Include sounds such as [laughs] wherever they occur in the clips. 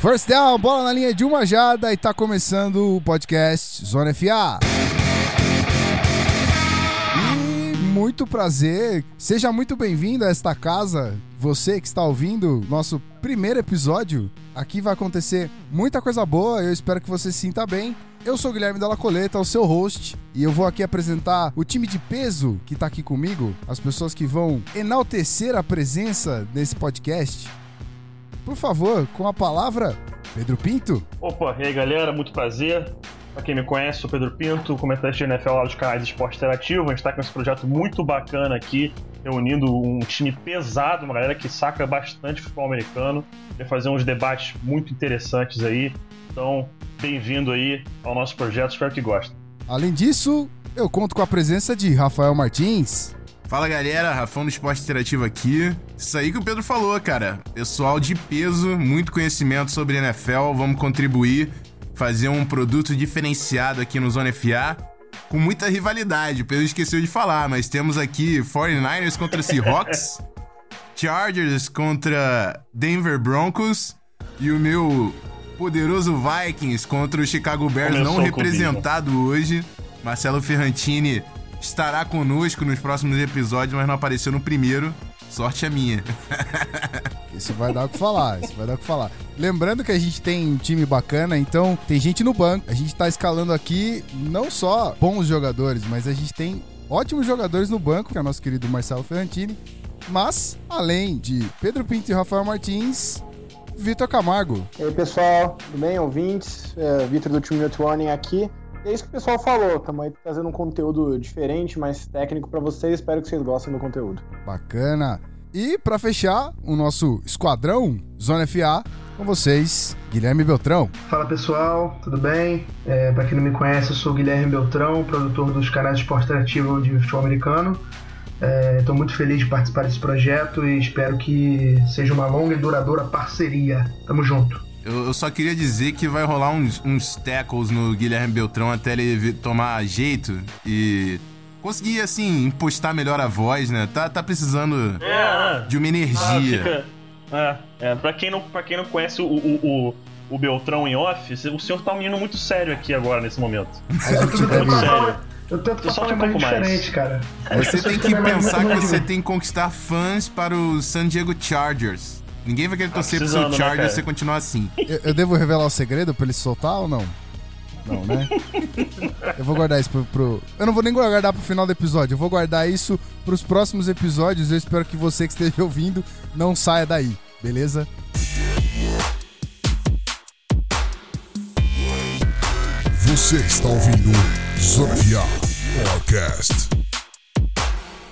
First down, bola na linha de uma jada e tá começando o podcast Zona FA. E muito prazer, seja muito bem-vindo a esta casa. Você que está ouvindo nosso primeiro episódio, aqui vai acontecer muita coisa boa. Eu espero que você se sinta bem. Eu sou Guilherme Della Coleta, o seu host, e eu vou aqui apresentar o time de peso que tá aqui comigo, as pessoas que vão enaltecer a presença nesse podcast. Por favor, com a palavra, Pedro Pinto. Opa, e aí galera, muito prazer. Pra quem me conhece, sou Pedro Pinto, comentarista de NFL lá dos canais esporte interativo. A gente tá com esse projeto muito bacana aqui, reunindo um time pesado, uma galera que saca bastante futebol americano. Vai fazer uns debates muito interessantes aí. Então, bem-vindo aí ao nosso projeto, espero que gostem. Além disso, eu conto com a presença de Rafael Martins. Fala galera, Rafão do Esporte Interativo aqui. Isso aí que o Pedro falou, cara. Pessoal de peso, muito conhecimento sobre NFL, vamos contribuir, fazer um produto diferenciado aqui no Zona FA, com muita rivalidade. O Pedro esqueceu de falar, mas temos aqui 49ers contra Seahawks, [laughs] Chargers contra Denver Broncos e o meu poderoso Vikings contra o Chicago Bears Começou não comigo. representado hoje. Marcelo Ferrantini estará conosco nos próximos episódios, mas não apareceu no primeiro. Sorte a minha. [laughs] Isso vai dar o que falar, isso vai dar o que falar. Lembrando que a gente tem um time bacana, então tem gente no banco. A gente tá escalando aqui não só bons jogadores, mas a gente tem ótimos jogadores no banco, que é o nosso querido Marcelo Ferrantini. Mas, além de Pedro Pinto e Rafael Martins, Vitor Camargo. E aí, pessoal, tudo bem? Ouvintes, é, Vitor do Two Minute Warning aqui. É isso que o pessoal falou, estamos aí trazendo um conteúdo diferente, mais técnico pra vocês. Espero que vocês gostem do conteúdo. Bacana. E pra fechar o nosso esquadrão Zona FA, com vocês, Guilherme Beltrão. Fala pessoal, tudo bem? É, para quem não me conhece, eu sou o Guilherme Beltrão, produtor dos canais de esporte interativo de futebol americano. Estou muito feliz de participar desse projeto e espero que seja uma longa e duradoura parceria. Tamo junto. Eu, eu só queria dizer que vai rolar uns, uns tackles no Guilherme Beltrão até ele tomar jeito e conseguir, assim, impostar melhor a voz, né? Tá, tá precisando É, de uma ah, energia. fica. É, é, pra, quem não, pra quem não conhece o, o, o, o Beltrão em off, o senhor tá um menino muito sério aqui agora, nesse momento. Eu. Muito sério. Eu tento Só falar um pouco mais. diferente, cara. Você Eu tem que é pensar que você tem que conquistar fãs para o San Diego Chargers. Ninguém vai querer torcer pro seu né, Chargers cara? se você continuar assim. Eu, eu devo revelar o segredo pra ele soltar ou não? Não, né? Eu vou guardar isso pro, pro- Eu não vou nem guardar pro final do episódio. Eu vou guardar isso pros próximos episódios. Eu espero que você que esteja ouvindo não saia daí, beleza? Você está ouvindo Zona Podcast.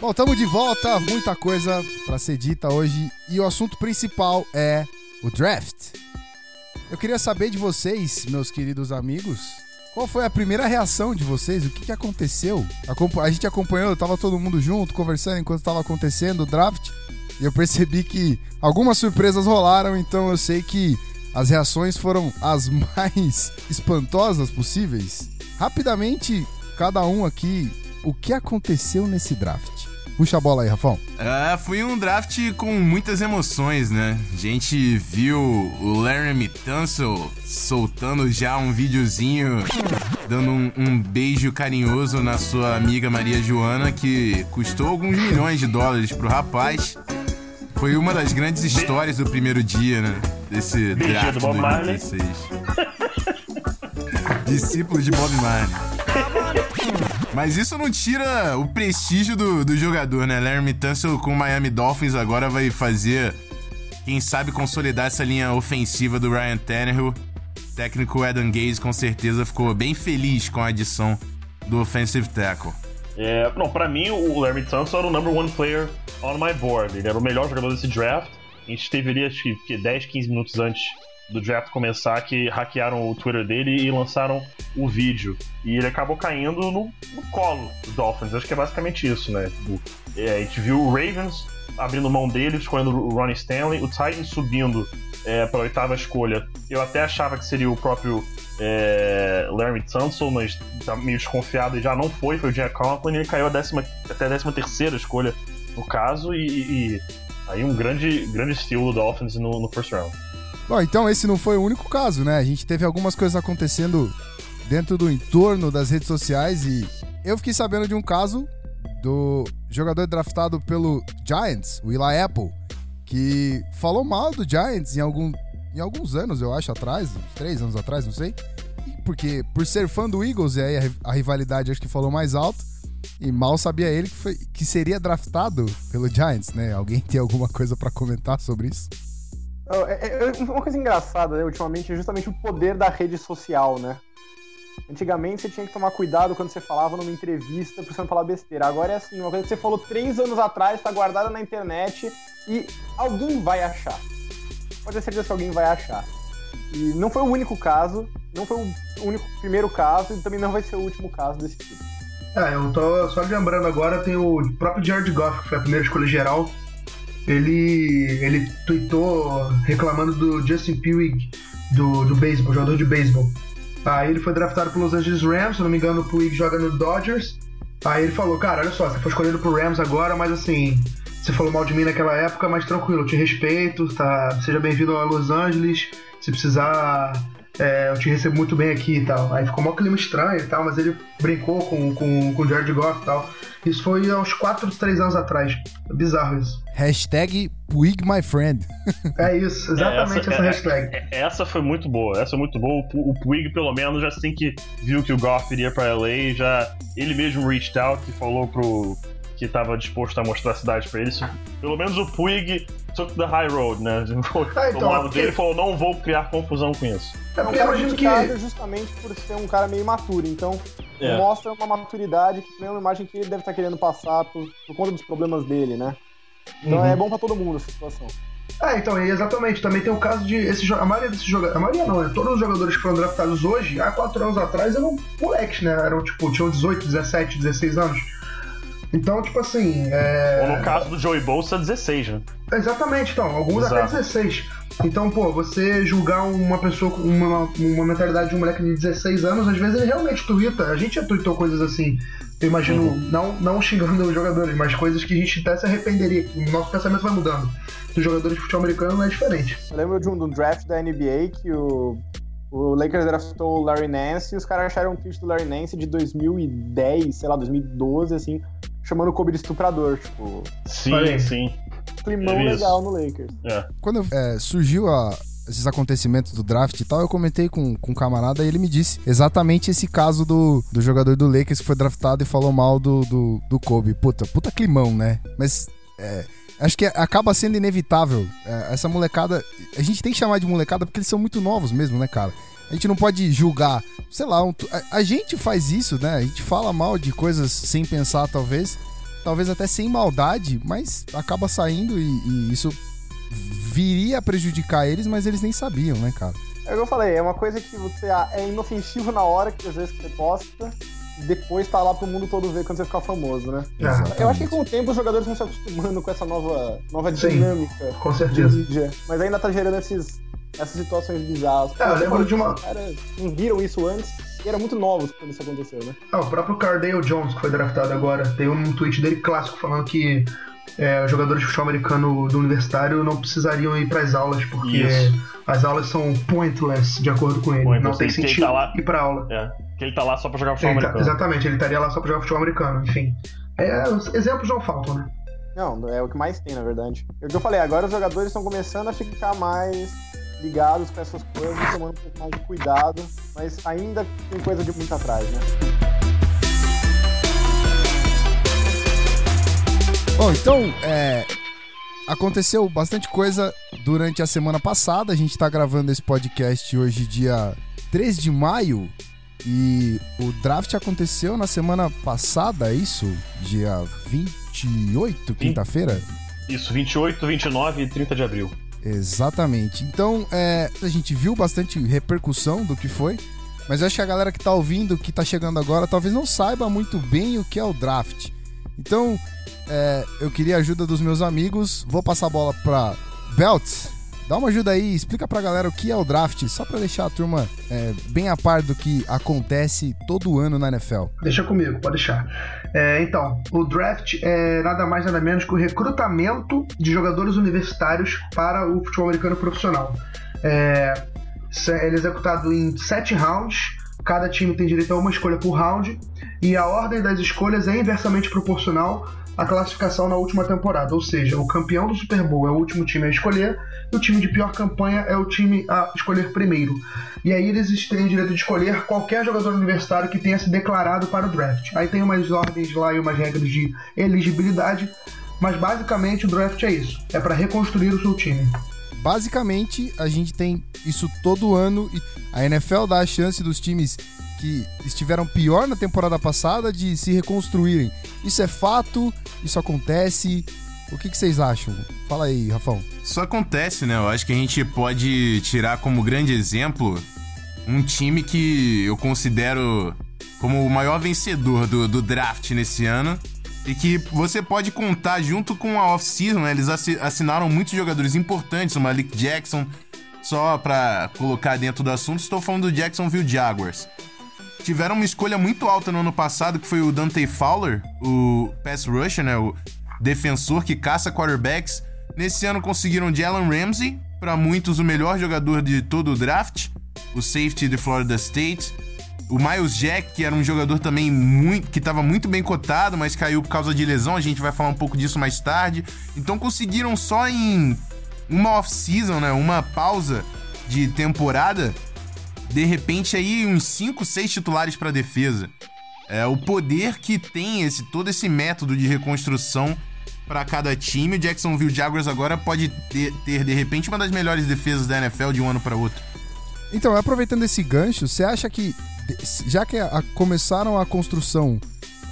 Bom, estamos de volta. Muita coisa pra ser dita hoje. E o assunto principal é o draft. Eu queria saber de vocês, meus queridos amigos, qual foi a primeira reação de vocês? O que, que aconteceu? A gente acompanhou, tava todo mundo junto, conversando enquanto estava acontecendo o draft. E eu percebi que algumas surpresas rolaram, então eu sei que as reações foram as [laughs] mais espantosas possíveis. Rapidamente, cada um aqui, o que aconteceu nesse draft? Puxa a bola aí, Rafão. Ah, foi um draft com muitas emoções, né? A gente viu o Laramie Tunsil soltando já um videozinho, dando um, um beijo carinhoso na sua amiga Maria Joana, que custou alguns milhões de dólares pro rapaz. Foi uma das grandes histórias do primeiro dia, né? Desse Beijinho draft do Bob Marley. 2016. Discípulo de Bob Marley. Mas isso não tira o prestígio do, do jogador, né? Laramie Tunsil com o Miami Dolphins agora vai fazer, quem sabe, consolidar essa linha ofensiva do Ryan Tannehill. O técnico Adam Gaze com certeza ficou bem feliz com a adição do offensive tackle. É, não, pra mim, o Larry Tunsil era o number one player on my board. Ele era o melhor jogador desse draft. A gente teve ali, acho que 10, 15 minutos antes do draft começar, que hackearam o Twitter dele e lançaram o vídeo. E ele acabou caindo no, no colo do Dolphins. Acho que é basicamente isso, né? Tipo, é, a gente viu o Ravens abrindo mão dele, escolhendo o Ronnie Stanley, o Titans subindo é, para a oitava escolha. Eu até achava que seria o próprio é, Larry Tunsil, mas tá meio desconfiado e já não foi, foi o Jack Conklin, ele caiu a décima, até a décima terceira escolha no caso, e, e aí um grande, grande steal do Dolphins no, no first round. Bom, então esse não foi o único caso, né? A gente teve algumas coisas acontecendo dentro do entorno das redes sociais e eu fiquei sabendo de um caso do jogador draftado pelo Giants, o Eli Apple, que falou mal do Giants em, algum, em alguns anos, eu acho, atrás, uns três anos atrás, não sei. Porque por ser fã do Eagles, e aí a, a rivalidade acho que falou mais alto. E mal sabia ele que, foi, que seria draftado pelo Giants, né? Alguém tem alguma coisa para comentar sobre isso? É, é, uma coisa engraçada, né, ultimamente, é justamente o poder da rede social, né? Antigamente você tinha que tomar cuidado quando você falava numa entrevista pra você não falar besteira. Agora é assim, uma coisa que você falou três anos atrás, tá guardada na internet e alguém vai achar. Pode ter certeza que alguém vai achar. E não foi o único caso, não foi o único primeiro caso e também não vai ser o último caso desse tipo. É, eu tô só lembrando agora, tem o próprio Jared Goff, que foi a primeira escolha geral. Ele, ele tweetou reclamando do Justin Puig, do, do beisebol, jogador de beisebol. Aí ele foi draftado pro Los Angeles Rams, se não me engano, o Puig joga no Dodgers. Aí ele falou, cara, olha só, você foi escolhido pro Rams agora, mas assim, você falou mal de mim naquela época, mas tranquilo, eu te respeito, tá? Seja bem-vindo a Los Angeles. Se precisar é, eu te recebo muito bem aqui e tal. Aí ficou um clima estranho e tal, mas ele brincou com, com, com o Jared Goff e tal. Isso foi há uns 4, 3 anos atrás. É bizarro isso. Hashtag Puig My Friend. É isso, exatamente é, essa, essa, hashtag. É, essa foi muito boa, essa é muito boa. O, o Puig, pelo menos, já assim que viu que o Goff iria pra LA, já ele mesmo reached out e falou pro, que estava disposto a mostrar a cidade para eles. Pelo menos o Puig took the high road, né? Ah, então, o lado porque... dele falou: não vou criar confusão com isso. É porque eu imagino que. justamente por ser um cara meio imaturo, então é. mostra uma maturidade que é uma imagem que ele deve estar querendo passar por, por conta dos problemas dele, né? Então uhum. é bom para todo mundo essa situação. É, então, exatamente. Também tem o caso de esse, a maioria desses jogadores. A maioria não, né? Todos os jogadores que foram draftados hoje, há quatro anos atrás, eram moleques, né? Eram tipo, tinham 18, 17, 16 anos. Então, tipo assim. É... Ou no caso do Joey Bolsa, 16, né? Exatamente, então. Alguns Exato. até 16. Então, pô, você julgar uma pessoa com uma, uma mentalidade de um moleque de 16 anos, às vezes ele realmente tuita. A gente já tuitou coisas assim. Eu imagino, uhum. não, não xingando os jogadores, mas coisas que a gente até se arrependeria. O nosso pensamento vai mudando. Dos jogadores de futebol americano não é diferente. Eu lembro de um, de um draft da NBA que o o Lakers draftou o Larry Nance e os caras acharam um tweet do Larry Nance de 2010, sei lá, 2012, assim, chamando o Kobe de estuprador, tipo. Sim, falei, sim. Climão é legal no Lakers. É. Quando é, surgiu a, esses acontecimentos do draft e tal, eu comentei com, com um camarada e ele me disse exatamente esse caso do, do jogador do Lakers que foi draftado e falou mal do, do, do Kobe. Puta, puta climão, né? Mas. É, acho que acaba sendo inevitável. É, essa molecada. A gente tem que chamar de molecada porque eles são muito novos mesmo, né, cara? A gente não pode julgar, sei lá, um, a, a, gente faz isso, né? A gente fala mal de coisas sem pensar, talvez, talvez até sem maldade, mas acaba saindo e, e isso viria a prejudicar eles, mas eles nem sabiam, né, cara? É o que eu falei, é uma coisa que você é inofensivo na hora que às vezes você posta, depois tá lá pro mundo todo ver quando você ficar famoso, né? Exatamente. Eu acho que com o tempo os jogadores vão se acostumando com essa nova, nova Sim, dinâmica. Com certeza. mas ainda tá gerando esses essas situações bizarras. É, eu lembro de uma. Os caras não viram isso antes e eram muito novos quando isso aconteceu, né? Ah, o próprio Cardale Jones, que foi draftado agora, tem um tweet dele clássico falando que é, os jogadores de futebol americano do universitário não precisariam ir para as aulas, porque isso. as aulas são pointless, de acordo com ele. Pointless, não tem sentido tá lá... ir pra aula. É, que ele tá lá só pra jogar futebol tá, americano. exatamente, ele estaria lá só pra jogar futebol americano, enfim. É, exemplos não faltam, né? Não, é o que mais tem, na verdade. É o que eu falei, agora os jogadores estão começando a ficar mais ligados com essas coisas, tomando um pouco mais de cuidado, mas ainda tem coisa de muito atrás, né? Bom, então, é, aconteceu bastante coisa durante a semana passada. A gente está gravando esse podcast hoje, dia 3 de maio. E o draft aconteceu na semana passada, é isso? Dia 28, quinta-feira? Isso, 28, 29 e 30 de abril. Exatamente. Então, é, a gente viu bastante repercussão do que foi, mas eu acho que a galera que tá ouvindo, que tá chegando agora, talvez não saiba muito bem o que é o draft. Então, é, eu queria a ajuda dos meus amigos. Vou passar a bola pra Belt. Dá uma ajuda aí, explica pra galera o que é o draft, só pra deixar a turma é, bem a par do que acontece todo ano na NFL. Deixa comigo, pode deixar. É, então, o draft é nada mais nada menos que o recrutamento de jogadores universitários para o futebol americano profissional. É, ele é executado em sete rounds. Cada time tem direito a uma escolha por round. E a ordem das escolhas é inversamente proporcional à classificação na última temporada. Ou seja, o campeão do Super Bowl é o último time a escolher e o time de pior campanha é o time a escolher primeiro. E aí eles têm o direito de escolher qualquer jogador universitário que tenha se declarado para o draft. Aí tem umas ordens lá e umas regras de elegibilidade, mas basicamente o draft é isso: é para reconstruir o seu time. Basicamente, a gente tem isso todo ano e a NFL dá a chance dos times que estiveram pior na temporada passada de se reconstruírem. Isso é fato? Isso acontece? O que, que, vocês acham? Fala aí, Rafão. Isso acontece, né? Eu acho que a gente pode tirar como grande exemplo um time que eu considero como o maior vencedor do, do draft nesse ano, e que você pode contar junto com a off-season, né? Eles assinaram muitos jogadores importantes, o Malik Jackson, só pra colocar dentro do assunto, estou falando do Jacksonville Jaguars. Tiveram uma escolha muito alta no ano passado, que foi o Dante Fowler, o pass rusher, né? O defensor que caça quarterbacks. Nesse ano conseguiram Jalen Ramsey, para muitos o melhor jogador de todo o draft, o safety de Florida State. O Miles Jack, que era um jogador também muito, que estava muito bem cotado, mas caiu por causa de lesão, a gente vai falar um pouco disso mais tarde. Então conseguiram só em uma off-season, né, uma pausa de temporada, de repente aí uns 5, 6 titulares para defesa. É o poder que tem esse todo esse método de reconstrução para cada time. O Jacksonville Jaguars agora pode ter, ter de repente uma das melhores defesas da NFL de um ano para outro. Então, aproveitando esse gancho, você acha que já que a, começaram a construção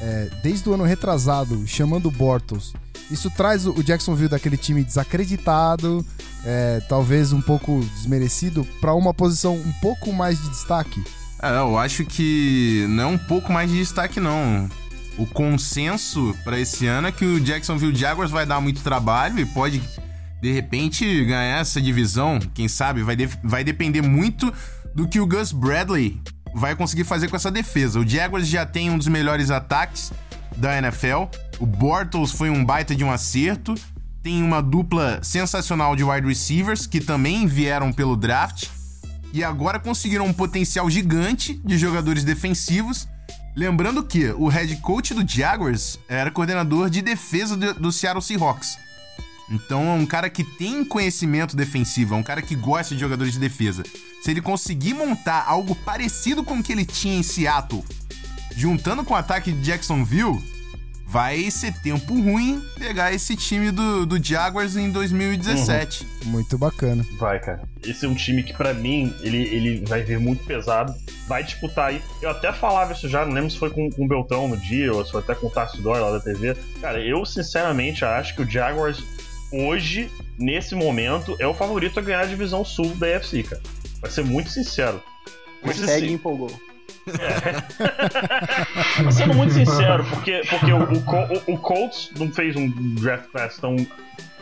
é, desde o ano retrasado, chamando o Bortles, isso traz o Jacksonville daquele time desacreditado, é, talvez um pouco desmerecido, para uma posição um pouco mais de destaque? É, eu acho que não é um pouco mais de destaque, não. O consenso para esse ano é que o Jacksonville Jaguars vai dar muito trabalho e pode, de repente, ganhar essa divisão. Quem sabe vai, de vai depender muito do que o Gus Bradley vai conseguir fazer com essa defesa. O Jaguars já tem um dos melhores ataques da NFL. O Bortles foi um baita de um acerto. Tem uma dupla sensacional de wide receivers que também vieram pelo draft. E agora conseguiram um potencial gigante de jogadores defensivos. Lembrando que o head coach do Jaguars era coordenador de defesa do, Seattle Seahawks. Então é um cara que tem conhecimento defensivo, é um cara que gosta de jogadores de defesa. Se ele conseguir montar algo parecido com o que ele tinha em Seattle, juntando com o ataque de Jacksonville, vai ser tempo ruim pegar esse time do, do Jaguars em 2017. Uhum. Muito bacana. Vai, cara. Esse é um time que, para mim, ele, ele vai vir muito pesado. Vai disputar aí. Eu até falava isso já, não lembro se foi com, com o Beltrão no dia, ou se foi até com o Tarso Dória lá da TV. Cara, eu sinceramente acho que o Jaguars hoje, nesse momento, é o favorito a ganhar a divisão sul da AFC, cara. Vai ser muito sincero. Mas assim, empolgou. É. Sendo muito sincero, porque, porque o, o, o, Colts não fez um draft class tão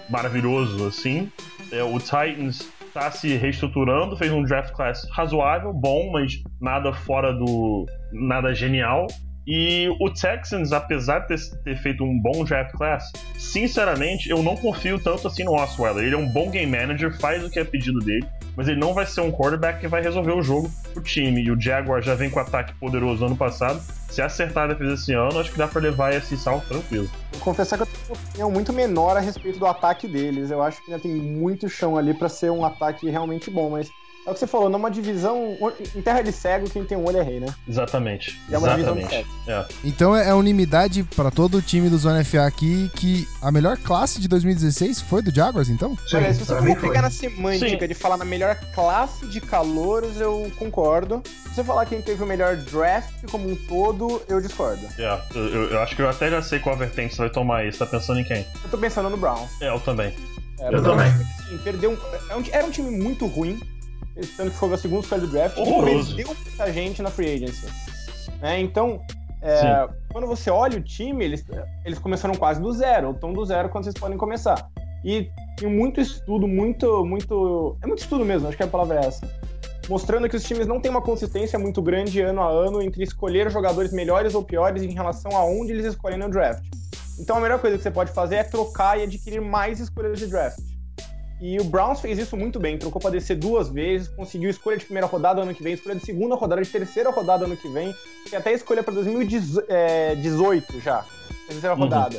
maravilhoso assim. É, o Titans tá se reestruturando, fez um draft class razoável, bom, mas nada fora do. nada genial. E o Texans, apesar de ter, feito um bom draft class, sinceramente, eu não confio tanto assim no Osweiler. Ele é um bom game manager, faz o que é pedido dele, mas ele não vai ser um quarterback que vai resolver o jogo pro time. E o Jaguar já vem com ataque poderoso ano passado. Se acertar a defesa esse ano, acho que dá pra levar esse salto tranquilo. Vou confessar que eu tenho uma opinião muito menor a respeito do ataque deles. Eu acho que ainda tem muito chão ali para ser um ataque realmente bom, mas é o que você falou, numa divisão. Em terra de cego, quem tem um olho é rei, né? Exatamente. E é uma Exatamente. divisão de. É. Então é unanimidade para todo o time do Zona FA aqui que a melhor classe de 2016 foi do Jaguars, então? Sim, Olha, se você for pegar na semântica Sim. de falar na melhor classe de calouros, eu concordo. Se você falar quem teve o melhor draft como um todo, eu discordo. Yeah, eu, eu, acho que eu até já sei qual vertente você vai tomar aí. Você tá pensando em quem? Eu tô pensando no Brown. É, eu também. É, eu também. Assim, perdeu um, é era um time muito ruim sendo que foi o segundo escolha do draft, Horroroso. perdeu muita gente na free agency. Né? Então, é, quando você olha o time, eles, eles começaram quase do zero, estão do zero quando vocês podem começar. E tem muito estudo, muito, muito. É muito estudo mesmo, acho que a palavra é essa. Mostrando que os times não têm uma consistência muito grande ano a ano entre escolher jogadores melhores ou piores em relação a onde eles escolhem no draft. Então a melhor coisa que você pode fazer é trocar e adquirir mais escolhas de draft. E o Browns fez isso muito bem, trocou para descer duas vezes, conseguiu escolha de primeira rodada ano que vem, escolha de segunda rodada, de terceira rodada ano que vem, e até escolha para 2018 já, terceira uhum. rodada.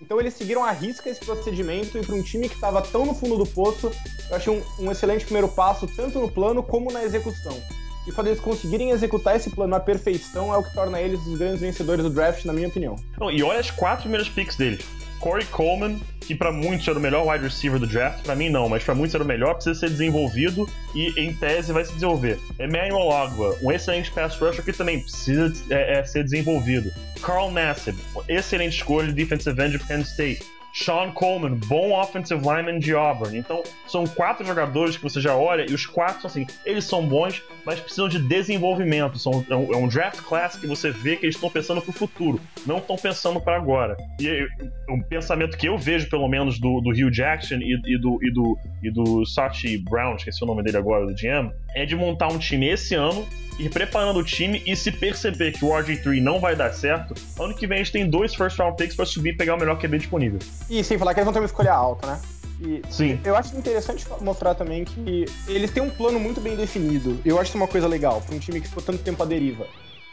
Então eles seguiram a risca esse procedimento e para um time que estava tão no fundo do poço, eu achei um, um, excelente primeiro passo, tanto no plano como na execução. E quando eles conseguirem executar esse plano à perfeição, é o que torna eles os grandes vencedores do draft, na minha opinião. Não, e olha as quatro primeiras picks deles. Corey Coleman, que para muitos era o melhor wide receiver do draft, para mim não, mas para muitos era o melhor, precisa ser desenvolvido e em tese vai se desenvolver. Emmanuel Agua, um excelente pass rusher que também precisa é, é, ser desenvolvido. Carl Nassib, excelente escolha, defensive end de Penn State. Sean Coleman, bom offensive lineman de Auburn. Então, são quatro jogadores que você já olha e os quatro, assim, eles são bons, mas precisam de desenvolvimento. São, é, um, é um draft class que você vê que eles estão pensando para o futuro, não estão pensando para agora. E um pensamento que eu vejo, pelo menos, do, do Hugh Jackson e, e, do, e, do, e do Sachi Brown, esqueci o nome dele agora, do GM, é de montar um time esse ano ir preparando o time e se perceber que o RG3 não vai dar certo, ano que vem a gente tem dois first round picks para subir e pegar o melhor QB disponível. E sem falar que eles vão ter uma escolha alta, né? E Sim. Eu acho interessante mostrar também que eles têm um plano muito bem definido. Eu acho isso uma coisa legal para um time que ficou tanto tempo à deriva.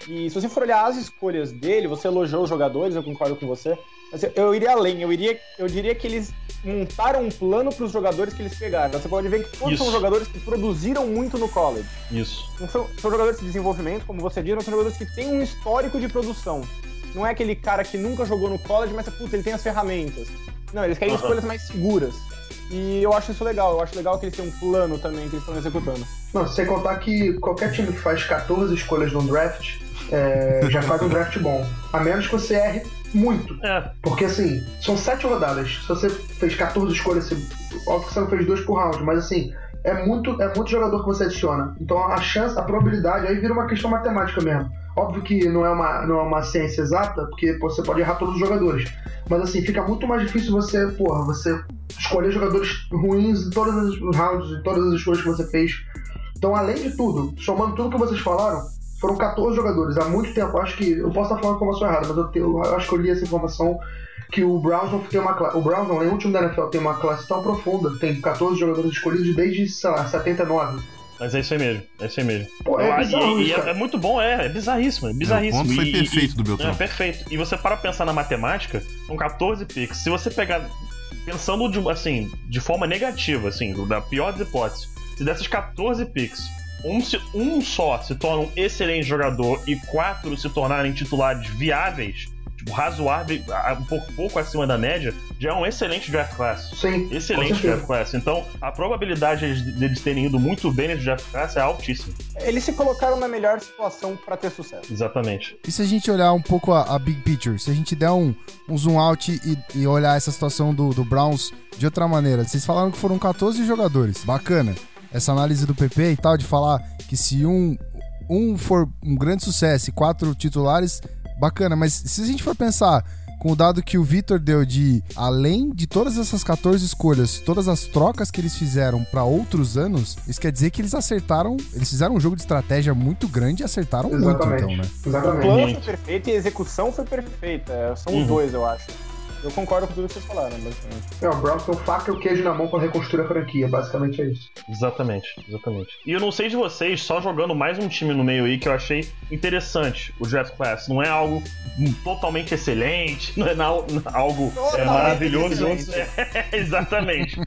E se você for olhar as escolhas dele, você elogiou os jogadores, eu concordo com você. Mas eu iria além, eu, iria, eu diria que eles montaram um plano para os jogadores que eles pegaram. Você pode ver que todos Isso. são jogadores que produziram muito no college. Isso. Não são, são jogadores de desenvolvimento, como você disse, são jogadores que têm um histórico de produção. Não é aquele cara que nunca jogou no college, mas puta, ele tem as ferramentas. Não, eles querem uhum. escolhas mais seguras. E eu acho isso legal. Eu acho legal que eles têm um plano também que eles estão executando. Não, sem contar que qualquer time que faz 14 escolhas no draft é, já faz um draft bom. A menos que você erre muito. É. Porque assim, são sete rodadas. Se você fez 14 escolhas, você, óbvio que você não fez dois por round, mas assim, é muito, é muito jogador que você adiciona. Então a chance, a probabilidade, aí vira uma questão matemática mesmo. Óbvio que não é uma, não é uma ciência exata, porque você pode errar todos os jogadores. Mas assim, fica muito mais difícil você, porra, você escolher jogadores ruins em todas as rounds, em todas as escolhas que você fez. Então, além de tudo, somando tudo que vocês falaram, foram 14 jogadores há muito tempo. Acho que. Eu posso estar falando informação errada, mas eu, tenho, eu acho que eu li essa informação que o Browns não tem uma classe. O Browns não, nenhum time da NFL tem uma classe tão profunda. Tem 14 jogadores escolhidos desde, sei lá, 79. Mas é isso aí mesmo, é isso aí mesmo. Pô, é, bizarro, e, é, é, muito bom, é, é bizarríssimo, é bizarríssimo. É, o ponto foi e, perfeito e, do Beltrão. É, perfeito. E você para pensar na matemática, com 14 picks, se você pegar, pensando de, assim, de forma negativa, assim, da pior das hipóteses, se dessas 14 picks, um, um só se torna um excelente jogador e quatro se tornarem titulares viáveis, tipo, razoável, um pouco, pouco acima da média, já é um excelente draft class. Sim. Excelente draft class. Então, a probabilidade deles terem ido muito bem nesse draft class é altíssima. Eles se colocaram na melhor situação para ter sucesso. Exatamente. E se a gente olhar um pouco a, a big picture, se a gente der um, um zoom out e, e olhar essa situação do, do Browns de outra maneira, vocês falaram que foram 14 jogadores. Bacana essa análise do PP e tal, de falar que se um, um for um grande sucesso e quatro titulares, bacana. Mas se a gente for pensar com o dado que o Vitor deu de além de todas essas 14 escolhas, todas as trocas que eles fizeram para outros anos, isso quer dizer que eles acertaram, eles fizeram um jogo de estratégia muito grande e acertaram Exatamente. muito, então, né? Exatamente. O plano foi perfeito e a execução foi perfeita. São uhum. os dois, eu acho. Eu concordo com tudo que vocês falaram, basicamente. É, o Browns tem o faca e o queijo na mão para reconstruir a franquia, basicamente é isso. Exatamente, exatamente. E eu não sei de vocês, só jogando mais um time no meio aí que eu achei interessante o Draft Class. Não é algo totalmente excelente, não é algo é, maravilhoso. [laughs] É, exatamente.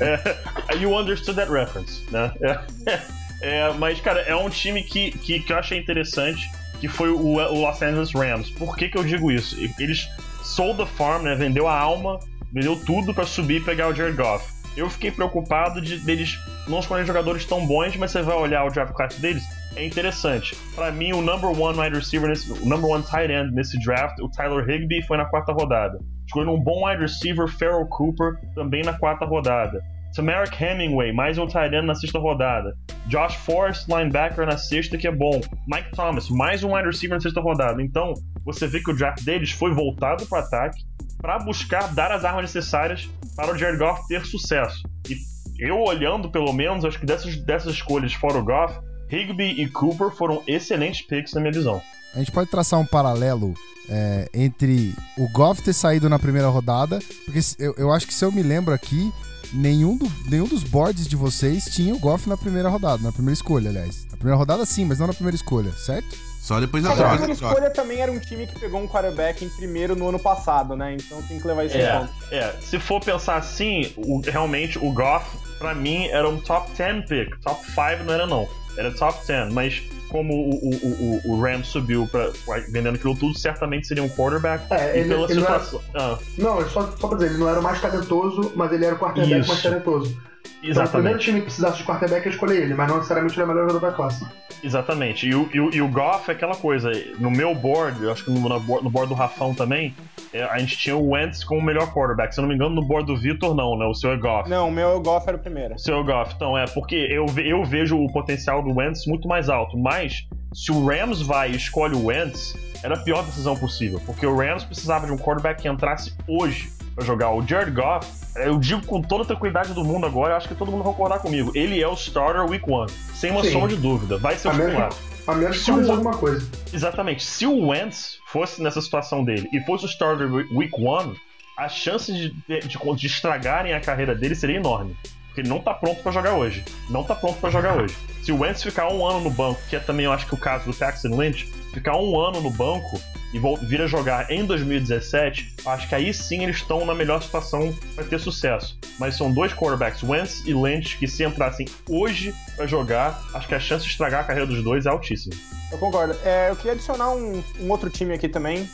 é, you understood that reference, né? É, é, mas, cara, é um time que, que, que eu achei interessante, que foi o, o Los Angeles Rams. Por que, que eu digo isso? Eles sold the farm, né? Vendeu a alma, vendeu tudo para subir e pegar o Jared Goff. Eu fiquei preocupado de deles não escolherem jogadores tão bons, mas você vai olhar o draft class deles, é interessante. Para mim, o number one wide receiver, nesse, o number one tight end nesse draft, o Tyler Higbee, foi na quarta rodada. Escolhendo um bom wide receiver, Farrell Cooper, também na quarta rodada. Tamarick Hemingway, mais um tight end na sexta rodada. Josh Forrest, linebacker na sexta, que é bom. Mike Thomas, mais um wide receiver na sexta rodada. Então, você vê que o draft deles foi voltado para ataque para buscar dar as armas necessárias para o Jared Goff ter sucesso. E eu olhando, pelo menos, acho que dessas, dessas escolhas fora o Goff, Higby e Cooper foram excelentes picks na minha visão. A gente pode traçar um paralelo é, entre o Goff ter saído na primeira rodada, porque eu, eu acho que se eu me lembro aqui, nenhum, do- nenhum dos boards de vocês tinha o Goff na primeira rodada, na primeira escolha, aliás. Na primeira rodada sim, mas não na primeira escolha, certo? Só depois da Mas a troca. primeira escolha também era um time que pegou um quarterback em primeiro no ano passado, né? Então tem que levar isso em É, conta. é, se for pensar assim, o- realmente o Goff, pra mim, era um top 10 pick. Top 5 não era, não. Era top 10. Mas como o, o, o, o- Rams subiu pra, vendendo aquilo tudo, certamente seria um quarterback. É, e ele- pela ele não era- situação. Ah, Não, só, só pra dizer, ele não era o mais talentoso, mas ele era o quarterback Isso. mais talentoso. Então, o primeiro exatamente. time que precisasse de quarterback ia escolher ele, mas não necessariamente ele é o melhor jogador da classe. Exatamente. E o, e, o, e o Goff é aquela coisa. No meu board, eu acho que no, no board, no board do Rafão também, é, a gente tinha o Wentz como o melhor quarterback. Se eu não me engano, no board do Vitor, não, né? O seu é Goff. Não, o meu Goff era o primeiro. Seu Goff, então é porque eu, eu vejo o potencial do Wentz muito mais alto, mas se o Rams vai e escolhe o Wentz, era a pior decisão possível, porque o Rams precisava de um quarterback que entrasse hoje pra jogar. O Jared Goff, eu digo com toda a tranquilidade do mundo agora, eu acho que todo mundo vai concordar comigo. Ele é o starter week one, sem uma Sim. sombra de dúvida, vai ser o A titular. a menos que o- aconteça alguma coisa. Exatamente. Se o Wentz fosse nessa situação dele e fosse o starter week one, as chances de, de, de estragarem a carreira dele seria enorme. Porque ele não tá pronto pra jogar hoje. Não tá pronto pra jogar hoje. Se o Wentz ficar um ano no banco, que é também eu acho que o caso do Paxton Lynch, ficar um ano no banco e vir a jogar em 2017, acho que aí sim eles estão na melhor situação para ter sucesso. Mas são dois quarterbacks, Wentz e Lynch, que se entrassem hoje pra jogar, acho que a chance de estragar a carreira dos dois é altíssima. Eu concordo. É, eu queria adicionar um, um outro time aqui também,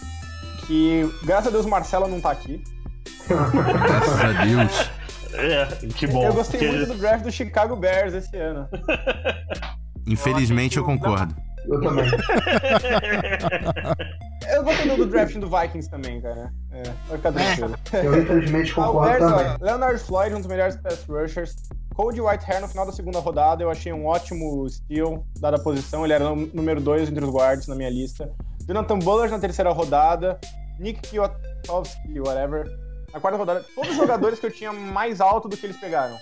que graças a Deus o Marcelo não tá aqui. Graças a Deus. [laughs] É, que bom. eu gostei porque- muito do draft do Chicago Bears esse ano. Infelizmente eu concordo. Eu também. [laughs] Eu gostei do draft do Vikings também, cara. É, vai ficar tranquilo. Eu infelizmente Ah, concordo Bears, também. Leonard Floyd, um dos melhores pass rushers. Cody Whitehair no final da segunda rodada, eu achei um ótimo steal, dada a posição. Ele era o número 2 entre os guards na minha lista. Jonathan Bullard na terceira rodada. Nick Kwiatkowski, whatever. Na quarta rodada. Todos os jogadores que eu tinha mais alto do que eles pegaram.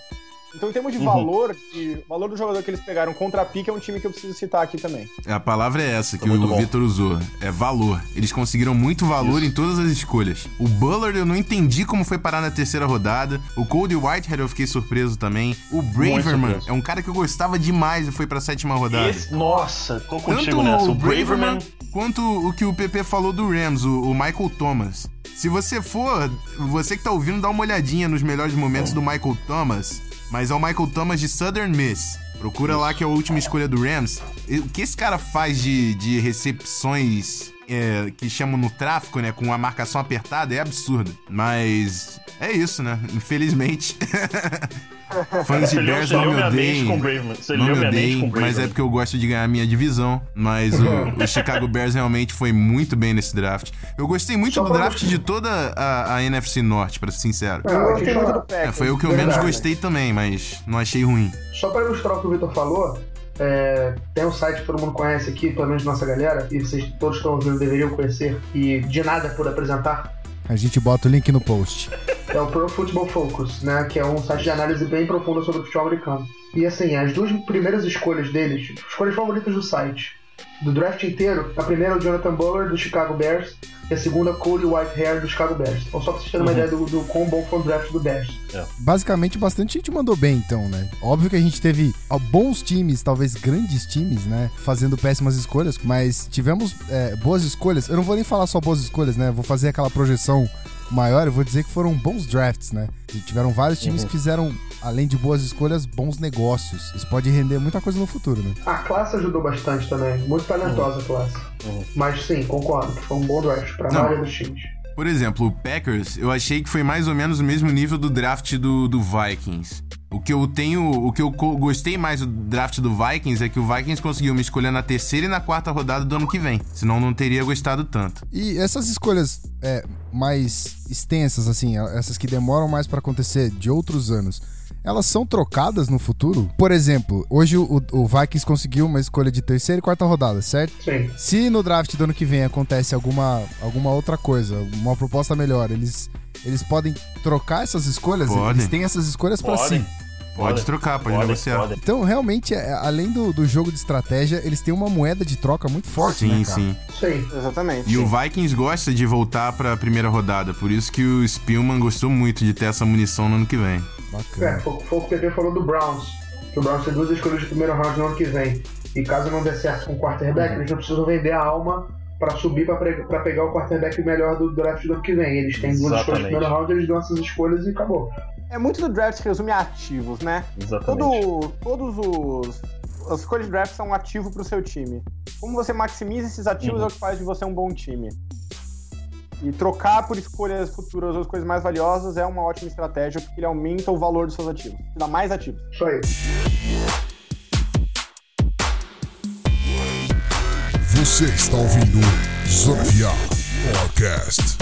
Então, em termos de Uhum. valor, de valor do jogador que eles pegaram contra a pique, é um time que eu preciso citar aqui também. A palavra é essa que Muito o. Vitor usou. É valor. Eles conseguiram muito valor Isso. em todas as escolhas. O Bullard eu não entendi como foi parar na terceira rodada. O Cody Whitehead eu fiquei surpreso também. O Braverman é um cara que eu gostava demais e foi pra sétima rodada. Esse- nossa, tô Tanto contigo nessa. o O Braverman Braverman. quanto o que o PP falou do Rams, o, o Michael Thomas. Se você for, você que tá ouvindo, dá uma olhadinha nos melhores momentos do Michael Thomas. Mas é o Michael Thomas de Southern Miss. Procura lá que é a última escolha do Rams. O que esse cara faz de, de recepções é, que chamam no tráfico, né? Com a marcação apertada é absurdo. Mas é isso, né? Infelizmente. [laughs] Fãs de Bears não me odeiem. Não me odeiem, mas é porque eu gosto de ganhar a minha divisão. Mas o, [laughs] o Chicago Bears realmente foi muito bem nesse draft. Eu gostei muito Só do draft de toda a, a NFC Norte, pra ser sincero. Eu gostei muito do falar. É, Packers. foi o que eu menos gostei também, mas não achei ruim. Só pra ilustrar o que o Vitor falou, é, tem um site que todo mundo conhece aqui, pelo menos nossa galera, e vocês todos estão ouvindo deveriam conhecer, e de nada por apresentar, A gente bota o link no post. é o Pro Football Focus, né? Que é um site de análise bem profunda sobre o futebol americano. E assim, as duas primeiras escolhas deles, escolhas favoritas do site, do draft inteiro, a primeira é o Jonathan Bullard do Chicago Bears e a segunda Cody Whitehair do Chicago Bears. Então só pra vocês terem uma Uhum. ideia do, do quão bom foi o draft do Bears. Basicamente, bastante gente mandou bem, então, né? Óbvio que a gente teve ó, bons times, talvez grandes times, né? Fazendo péssimas escolhas, mas tivemos é, boas escolhas. Eu não vou nem falar só boas escolhas, né? Vou fazer aquela projeção maior, eu vou dizer que foram bons drafts, né? E tiveram vários times Uhum. que fizeram, além de boas escolhas, bons negócios. Isso pode render muita coisa no futuro, né? A classe ajudou bastante também, muito talentosa a classe. Uhum. Mas sim, concordo, que foi um bom draft pra Não. maioria dos times. Por exemplo, o Packers, eu achei que foi mais ou menos o mesmo nível do draft do, do Vikings. O que eu tenho. O que eu gostei mais do draft do Vikings é que o Vikings conseguiu me escolher na terceira e na quarta rodada do ano que vem. Senão não teria gostado tanto. E essas escolhas é, mais extensas, assim, essas que demoram mais pra acontecer de outros anos, elas são trocadas no futuro? Por exemplo, hoje o, o Vikings conseguiu uma escolha de terceira e quarta rodada, certo? Sim. Se no draft do ano que vem acontece alguma, alguma outra coisa, uma proposta melhor, eles, eles podem trocar essas escolhas? Podem. Eles têm essas escolhas pra Podem. si. Pode Podem. trocar, pode Podem, negociar. podem. Então, realmente, é, além do, do jogo de estratégia, eles têm uma moeda de troca muito forte, Sim, né, cara? sim. Sim. Exatamente. E o Vikings gosta de voltar pra primeira rodada, por isso que o Spielman gostou muito de ter essa munição no ano que vem. Bacana. É, foi, foi o que o PP falou do Browns. Que o Browns tem duas escolhas de primeiro round no ano que vem. E caso não dê certo com o quarterback, Uhum. eles não precisam vender a alma pra subir pra pegar o quarterback melhor do draft do ano que vem. Eles têm duas escolhas de Exatamente. primeiro round, eles dão essas escolhas e acabou. É muito do draft que resume a ativos, né? Exatamente. Todo, todos os. As escolhas de draft são um ativo pro seu time. Como você maximiza esses ativos Uhum. é o que faz de você um bom time. E trocar por escolhas futuras ou as coisas mais valiosas é uma ótima estratégia, porque ele aumenta o valor dos seus ativos. Te dá mais ativos. Isso aí. Você está ouvindo Zona Podcast.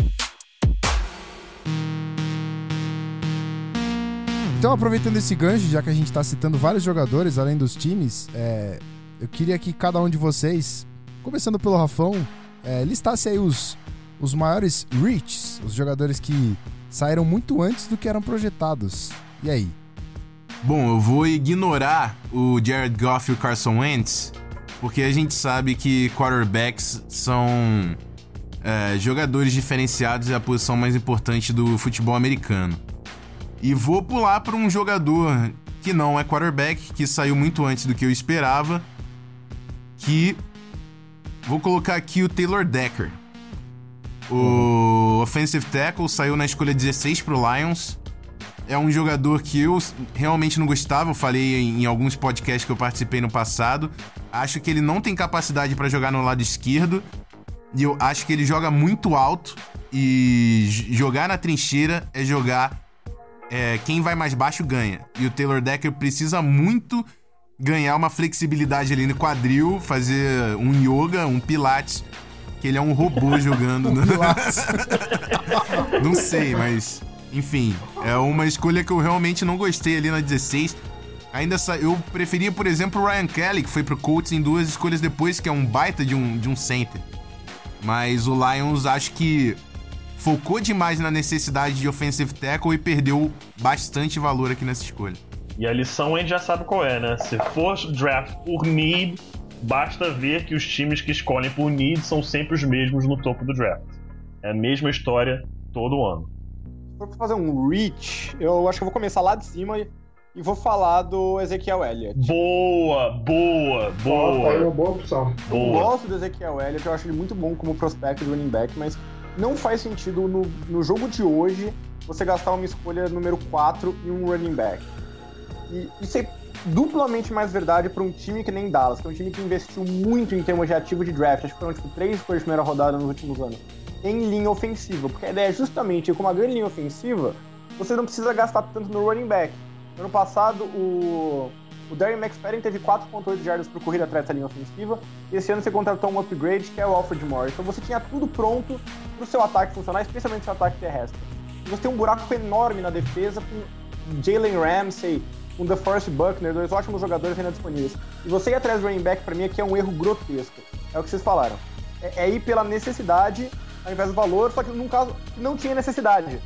Então, aproveitando esse gancho, já que a gente tá citando vários jogadores além dos times, é, eu queria que cada um de vocês, começando pelo Rafão, é, listasse aí os, os maiores reaches, os jogadores que saíram muito antes do que eram projetados. E aí? Bom, eu vou ignorar o Jared Goff e o Carson Wentz, porque a gente sabe que quarterbacks são é, jogadores diferenciados e a posição mais importante do futebol americano. E vou pular para um jogador que não é quarterback, que saiu muito antes do que eu esperava, que vou colocar aqui o Taylor Decker. O offensive tackle saiu na escolha 16 pro Lions é um jogador que eu realmente não gostava. Eu falei em, alguns podcasts que eu participei no passado. Acho que ele não tem capacidade pra jogar no lado esquerdo. E eu acho que ele joga muito alto. E jogar na trincheira é jogar. é, quem vai mais baixo ganha. E o Taylor Decker precisa muito ganhar uma flexibilidade ali no quadril, fazer um yoga, um pilates. Que ele é um robô [laughs] jogando. no- [laughs] não sei, mas. Enfim, é uma escolha que eu realmente não gostei ali na 16. Ainda sa... eu preferia, por exemplo, o Ryan Kelly, que foi pro Colts em duas escolhas depois, que é um baita de um, de um center. Mas o Lions acho que focou demais na necessidade de offensive tackle e perdeu bastante valor aqui nessa escolha. E a lição a gente já sabe qual é, né? Se for draft por need, basta ver que os times que escolhem por need são sempre os mesmos no topo do draft. É a mesma história todo ano. Se for pra fazer um reach, eu acho que eu vou começar lá de cima e, e vou falar do Ezequiel Elliott. Boa, boa, boa, uma boa opção. Eu boa. gosto do Ezequiel Elliott, eu acho ele muito bom como prospect de running back, mas não faz sentido no, no jogo de hoje você gastar uma escolha número 4 em um running back. E isso é duplamente mais verdade para um time que nem Dallas, que é um time que investiu muito em termos de ativo de draft, acho que foram tipo três escolhas de primeira rodada nos últimos anos, em linha ofensiva, porque a ideia é justamente com uma grande linha ofensiva, você não precisa gastar tanto no running back. Ano passado, o, o Darren McFadden teve 4.8 jardas por corrida atrás dessa linha ofensiva, e esse ano você contratou um upgrade que é o Alfred Morris. Então você tinha tudo pronto para o seu ataque funcionar, especialmente seu ataque terrestre. E você tem um buraco enorme na defesa com Jalen Ramsey, com DeForest Buckner, dois ótimos jogadores ainda disponíveis. E você ir atrás do running back, para mim, aqui é um erro grotesco. É o que vocês falaram. É, é ir pela necessidade ao invés do valor, só que num caso que não tinha necessidade.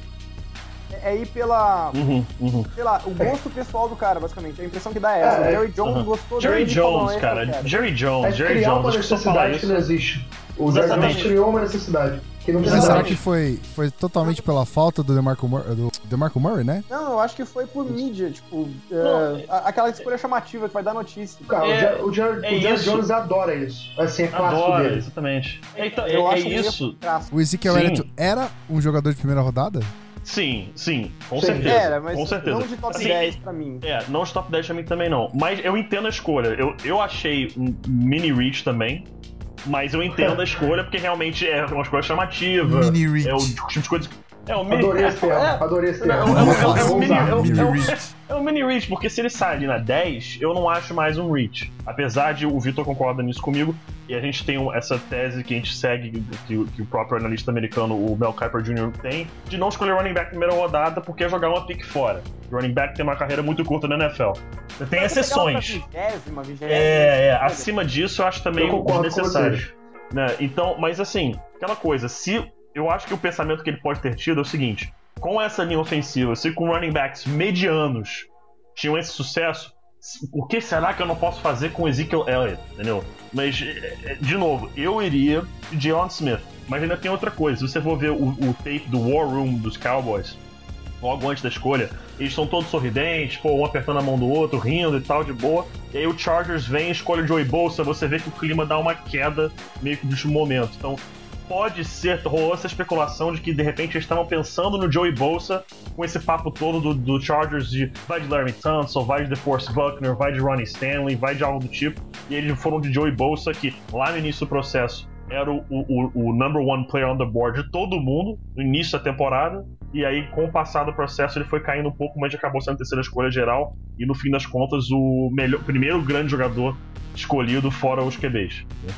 É, é ir pela, Uhum, uhum. sei lá, o gosto pessoal do cara, basicamente. A impressão que dá é essa. É, o Jerry Jones uhum. gostou Jerry dele Jones, "Esse eu cara. quero." Jerry É Jones, Jerry criar Jones. uma necessidade que não existe. O Jerry Exatamente. Jones criou uma necessidade Mas será que foi, foi totalmente pela falta do DeMarco, Mur do DeMarco Murray, né? Não, eu acho que foi por mídia, tipo, é, Não, aquela escolha chamativa que vai dar notícia. Cara, É, o Jerry, é. Jones adora isso. Assim, é clássico Adora, dele. exatamente. É, então, eu é acho isso. O Ezekiel. Elliott era um jogador de primeira rodada? Sim, sim, com Sim. certeza. Era, mas com certeza. não de top Assim, 10 pra mim. É, não os top 10 pra mim também não. Mas eu entendo a escolha. Eu, eu achei um mini reach também. Mas eu entendo a escolha porque realmente é uma escolha chamativa. Mini. É o tipo de coisa. É o mini. Adorei [laughs] é, esse termo. é, Adorei esse é, é, termo. é, é, é, um mini, reach. é um mini reach, porque se ele sai ali na 10, eu não acho mais um reach. Apesar de o Vitor concorda nisso comigo, e a gente tem essa tese que a gente segue, que, o- que o próprio analista americano, o Mel Kiper Jr., tem, de não escolher running back na primeira rodada porque é jogar uma pick fora. O running back tem uma carreira muito curta na NFL. Tem Mas exceções. vigésima, vigésima, É, é, acima disso eu acho também desnecessário. Né? Então, mas assim, aquela coisa, se eu acho que o pensamento que ele pode ter tido é o seguinte: com essa linha ofensiva, se com running backs medianos tinham esse sucesso, o que será que eu não posso fazer com Ezekiel Elliott? Entendeu? Mas, é, de novo, eu iria de Jalen Smith. Mas ainda tem outra coisa: se você for ver o, o tape do War Room dos Cowboys, logo antes da escolha. Eles estão todos sorridentes, pô, um apertando a mão do outro, rindo e tal, de boa. E aí o Chargers vem, escolhe o Joey Bolsa, você vê que o clima dá uma queda meio que de momento. Então, pode ser, rolou essa especulação de que de repente eles estavam pensando no Joey Bolsa com esse papo todo do, do Chargers de vai de Larry Tunsil, vai de DeForest Buckner, vai de Ronnie Stanley, vai de algo do tipo. E eles foram de Joey Bolsa, que lá no início do processo era o, o, o, number one player on the board de todo mundo no início da temporada. E aí, com o passar do processo, ele foi caindo um pouco, mas acabou sendo a terceira escolha geral. E no fim das contas, o melhor, primeiro grande jogador escolhido fora os QBs. Né?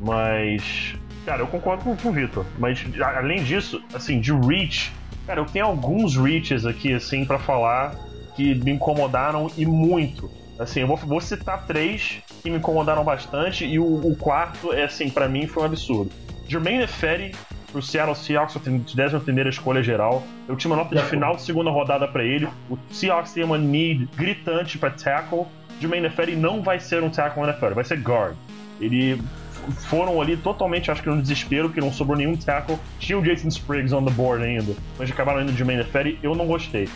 Mas. Cara, eu concordo com, com o Vitor. Mas além disso, assim, de reach. Cara, eu tenho alguns reaches aqui, assim, para falar que me incomodaram e muito. Assim, eu vou, vou citar três que me incomodaram bastante e o, o quarto, é assim, para mim foi um absurdo. Jermaine Ferry pro Seattle Seahawks, a 11 escolha geral. Eu tinha uma nota de final de segunda rodada para ele. O Seahawks tem uma need gritante para tackle. Jermaine Ferry não vai ser um tackle NFL, vai ser guard. Ele foram ali totalmente, acho que no desespero, que não sobrou nenhum tackle. Tinha o Jason Spriggs on the board ainda, mas acabaram indo de Jermaine Ferry. Eu não gostei.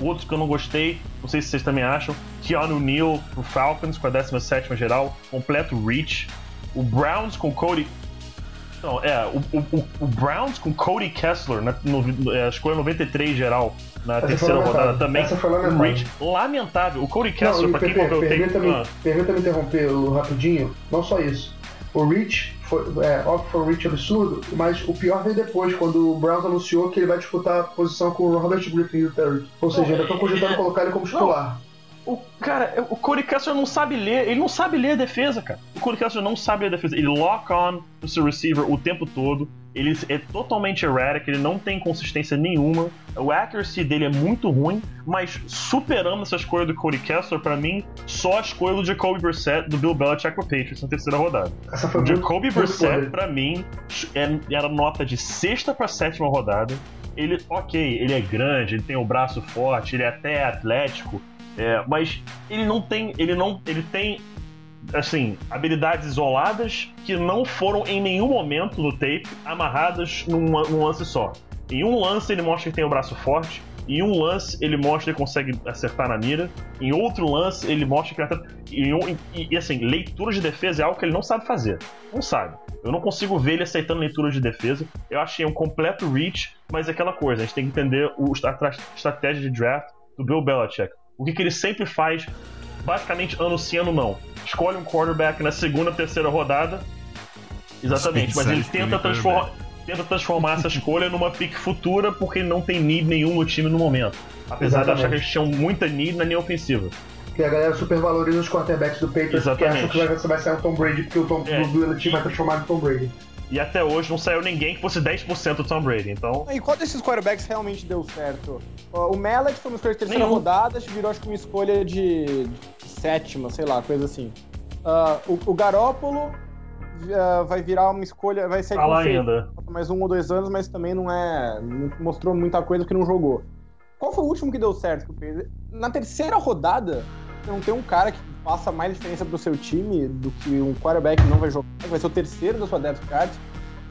Outros que eu não gostei, não sei se vocês também acham, Keanu Neal pro Falcons com a 17 geral, completo reach. O Browns com Cody. Não, é, o, o, o Browns com Cody Kessler, na no, é, escolha 93 geral, na Essa terceira rodada também. Essa foi lamentável. Reach lamentável. O Cody Kessler, não, pra quem comprou o Permita-me ah. permita interromper rapidinho, não só isso. O Rich foi, é, óbvio foi um reach absurdo, mas o pior veio depois, quando o Browns anunciou que ele vai disputar a posição com o Robert Griffin III. Ou seja, ainda estão cogitando [laughs] colocar ele como titular. O cara, o Cody Kessler não sabe ler, ele não sabe ler a defesa, cara. O Cody Kessler não sabe ler a defesa. Ele lock on no seu receiver o tempo todo. Ele é totalmente erratic, ele não tem consistência nenhuma. O accuracy dele é muito ruim, mas superando essa escolha do Cody Kessler, para mim, só a escolha do Jacoby Brissett do Bill Belichick pro Patriots na terceira rodada. Essa foi o Jacoby Brissett, para mim, é, era nota de sexta para sétima rodada. Ele, ok, ele é grande, ele tem o braço forte, ele é até atlético, é, mas ele não tem. Ele não. Ele tem. Assim, habilidades isoladas que não foram em nenhum momento no tape amarradas num, num lance só. Em um lance ele mostra que tem o braço forte, em um lance ele mostra que consegue acertar na mira, em outro lance ele mostra que. E, e, e, assim, leitura de defesa é algo que ele não sabe fazer. Não sabe. Eu não consigo ver ele aceitando leitura de defesa. Eu achei um completo reach, mas é aquela coisa, a gente tem que entender o, a, a estratégia de draft do Bill Belichick. O que, que ele sempre faz, basicamente anunciando não. Escolhe um quarterback na segunda, terceira rodada. Exatamente, mas ele tenta, transformar, tenta transformar essa escolha numa pick futura porque ele não tem need nenhum no time no momento. Apesar Exatamente. de achar que eles tinham muita need na linha ofensiva. Que a galera supervaloriza os quarterbacks do Patriots porque acham que vai, vai sair o Tom Brady porque o Tom é. Brady vai transformar em Tom Brady. E até hoje não saiu ninguém que fosse 10% do Tom Brady, então... E qual desses quarterbacks realmente deu certo? O Mallet foi uma escolha de terceira Nenhum. rodada, virou acho que uma escolha de sétima, sei lá, coisa assim. Uh, o, o Garópolo uh, vai virar uma escolha, vai ser tá ainda. mais um ou dois anos, mas também não é. Não mostrou muita coisa porque não jogou. Qual foi o último que deu certo? Na terceira rodada, não tem um cara que faça mais diferença pro seu time do que um quarterback que não vai jogar, vai ser o terceiro da sua depth card.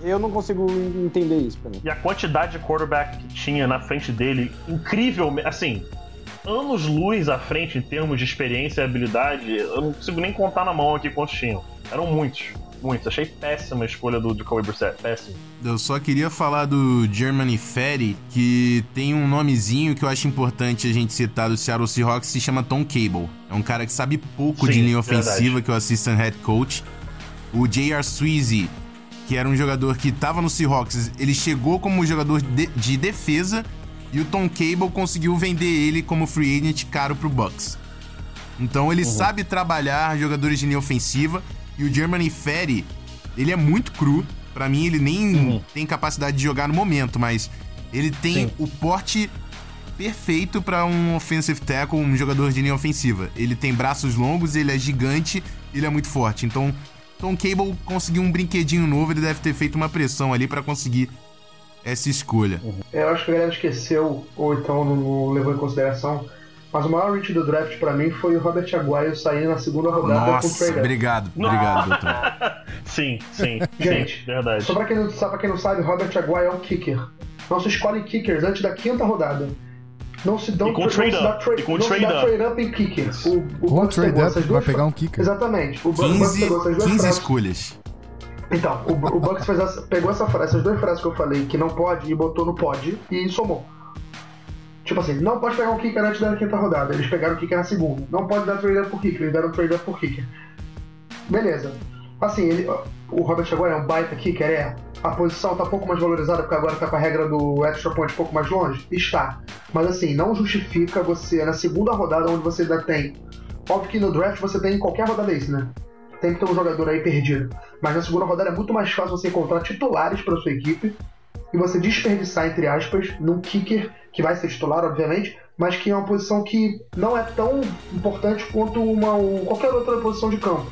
Eu não consigo entender isso pra mim. E a quantidade de quarterback que tinha na frente dele, incrível, assim, anos luz à frente em termos de experiência e habilidade, eu não consigo nem contar na mão aqui quantos tinham. Eram muitos muito. Achei péssima a escolha do Jacoby Brissett. Péssimo. Eu só queria falar do Germany Ferry, que tem um nomezinho que eu acho importante a gente citar do Seattle Seahawks, se chama Tom Cable. É um cara que sabe pouco Sim, de linha ofensiva, verdade. que é o assistant head coach. O J.R. Sweezy, que era um jogador que estava no Seahawks, ele chegou como jogador de, de defesa e o Tom Cable conseguiu vender ele como free agent caro pro Bucks. Então ele uhum. sabe trabalhar jogadores de linha ofensiva e o Germany Ferry, ele é muito cru. Para mim, ele nem uhum. tem capacidade de jogar no momento, mas ele tem Sim. o porte perfeito para um offensive tackle, um jogador de linha ofensiva. Ele tem braços longos, ele é gigante, ele é muito forte. Então, Tom Cable conseguiu um brinquedinho novo, ele deve ter feito uma pressão ali para conseguir essa escolha. Uhum. Eu acho que a galera esqueceu, ou então não levou em consideração, mas o maior reach do draft para mim foi o Robert Aguayo saindo na segunda rodada Nossa, com o Trey Obrigado, obrigado, doutor. [laughs] sim, sim, [laughs] Gente, sim, verdade. Só pra quem, não, só pra quem não sabe, Robert Aguayo é um kicker. Não se escolhe kickers antes da quinta rodada. Não se dão E com não trade se dá up. tra- E com não se trade dá up. trade up em kicker. O, o Com Bucks trade up, vai pegar um kicker. Exatamente. O Bu- o Bucks 15, pegou essas duas 15 frases. escolhas. Então, o, o Bucks fez essa- pegou essa frase, essas duas frases que eu falei que não pode e botou no pode e somou. Tipo assim, não pode pegar um kicker antes da quinta rodada. Eles pegaram o kicker na segunda. Não pode dar trade por kicker, eles deram trade por kicker. Beleza. Assim, ele, o Robert agora é um baita kicker, é. A posição tá um pouco mais valorizada porque agora tá com a regra do extra point um pouco mais longe? Está. Mas assim, não justifica você na segunda rodada onde você ainda tem. Óbvio que no draft você tem em qualquer rodada isso, né? Tem que ter um jogador aí perdido. Mas na segunda rodada é muito mais fácil você encontrar titulares para sua equipe e você desperdiçar, entre aspas, num kicker que vai ser titular, obviamente, mas que é uma posição que não é tão importante quanto uma, um- qualquer outra posição de campo.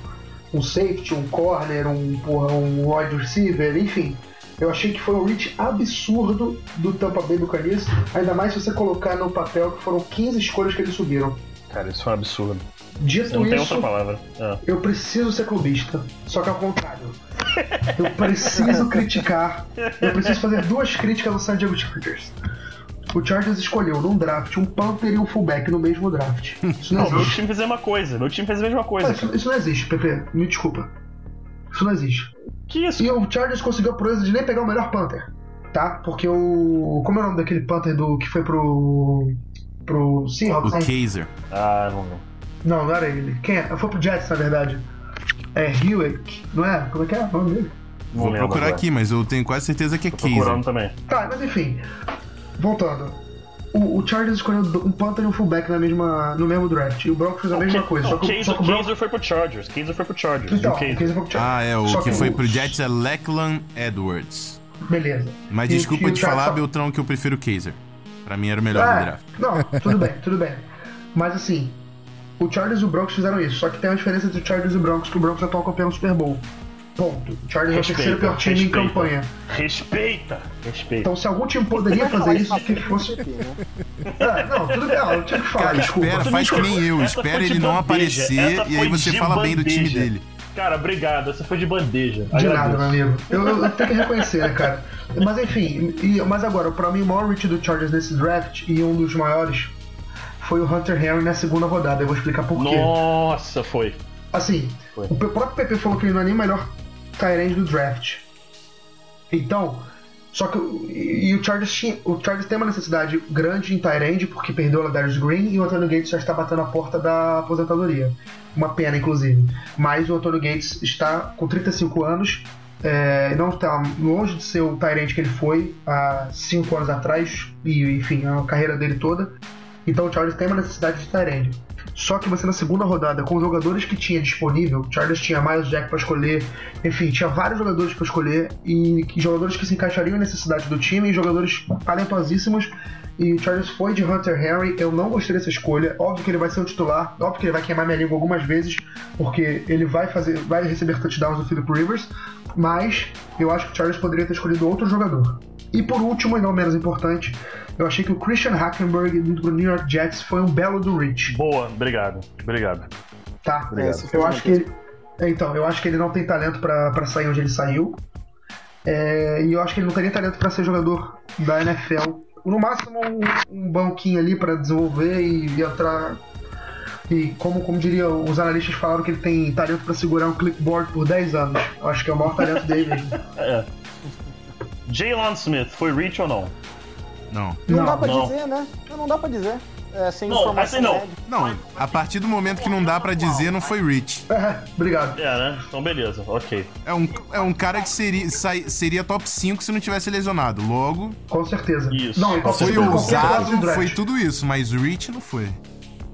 Um safety, um corner, um, um wide receiver, enfim. Eu achei que foi um reach absurdo do Tampa Bay Buccaneers, ainda mais se você colocar no papel que foram 15 escolhas que eles subiram. Cara, isso foi um absurdo. Dito Não tem isso, outra palavra. É. eu preciso ser clubista, só que ao contrário. Eu preciso [laughs] criticar, eu preciso fazer duas críticas ao San Diego Chargers. O Chargers escolheu num draft um Panther e um fullback no mesmo draft. Isso não, Não, meu existe. time fez a mesma coisa. Meu time fez a mesma coisa. Ah, isso, isso não existe, Pepe. Me desculpa. Isso não existe. Que isso? E o Chargers conseguiu a proeza de nem pegar o melhor Panther. Tá? Porque o. Como é o nome daquele Panther do que foi pro. pro Seahawks? O né? Kaiser. Ah, não, não. Não, não era ele. Quem é? Foi pro Jets, na verdade. É Hewitt, não é? Como é que é o nome dele? Vou lembro procurar agora. aqui, mas eu tenho quase certeza que é procurando Kaiser. também. Tá, mas enfim. Voltando. O, o Chargers escolheu um Panther e um fullback na mesma, no mesmo draft. E o Broncos fez a mesma Não, coisa. Não, Só que, o- só que o Broncos. Kaiser foi pro Chargers. Kaiser foi pro Chargers. Então, o Kaiser. Kaiser foi pro Chargers. Ah, é, o Só que foi pro Jets é Leckland Edwards. Beleza. Mas E- desculpa e o te Chargers falar, Beltrão, que eu prefiro o Kaiser. Pra mim era o melhor do É, draft. Não, tudo bem, tudo bem. Mas assim, o Chargers e o Broncos fizeram isso. Só que tem uma diferença entre o Chargers e o Broncos, que o Broncos é atual campeão do Super Bowl. Ponto. O Chargers é o terceiro pior time em respeita. campanha. Respeita! Respeita. Então se algum time poderia fazer isso, que que fosse. Né? [laughs] É, não, tudo bem, não, eu tinha que falar, Cara, desculpa. espera, faz que nem eu. Espera ele não bandeja. aparecer Essa e aí você fala bem do time bandeja. dele. Cara, obrigado. Essa foi de bandeja. De nada, Agradeço. meu amigo. Eu, eu- eu tenho que reconhecer, né, cara? Mas enfim, e- mas agora, pra mim, o maior reach do Chargers nesse draft e um dos maiores foi o Hunter Henry na segunda rodada. Eu vou explicar por quê. Nossa, foi. Assim, Foi. o próprio PP falou que ele não é nem o melhor Tyrande do draft. Então, só que o- e, o Chargers tinha, o Chargers tem uma necessidade grande em Tyrande porque perdeu o Ladarius Green e o Antonio Gates já está batendo a porta da aposentadoria. Uma pena, inclusive. Mas o Antonio Gates está com 35 anos. É, não está longe de ser o Tyrande que ele foi há 5 anos atrás, e enfim, a carreira dele toda. Então o Chargers tem uma necessidade de Tyrande. Só que você na segunda rodada, com os jogadores que tinha disponível, o Chargers tinha Miles Jack para escolher, enfim, tinha vários jogadores para escolher e jogadores que se encaixariam em necessidade do time, e jogadores talentosíssimos. E o Chargers foi de Hunter Henry. Eu não gostei dessa escolha. Óbvio que ele vai ser o titular, óbvio que ele vai queimar minha língua algumas vezes, porque ele vai fazer, vai receber touchdowns do Philip Rivers, mas eu acho que o Chargers poderia ter escolhido outro jogador. E por último, e não menos importante, eu achei que o Christian Hackenberg do New York Jets foi um belo do Rich. Boa, obrigado. Obrigado. Tá. Obrigado. Esse foi Eu acho que ele. Então, eu acho que ele não tem talento pra pra sair onde ele saiu. É, e eu acho que ele não tem nem talento pra ser jogador da NFL. No máximo, um, um banquinho ali pra desenvolver e, e entrar. E como, como diria, os analistas falaram que ele tem talento pra segurar um clipboard por 10 anos. Eu acho que é o maior talento dele mesmo. [laughs] É. Jalen Smith, foi reach ou não? Não. Não, Não, dá pra não. dizer, né? Não, dá pra dizer. É, sem Não, informação assim não. médica. Não, a partir do momento que não dá pra dizer, não foi Rich. É, [laughs] obrigado. É, né? Então beleza, ok. É um, é um cara que seria, sai- seria top 5 se não tivesse lesionado. Logo, Com certeza. Isso. Não, e com foi ousado, foi tudo isso, mas Rich não foi.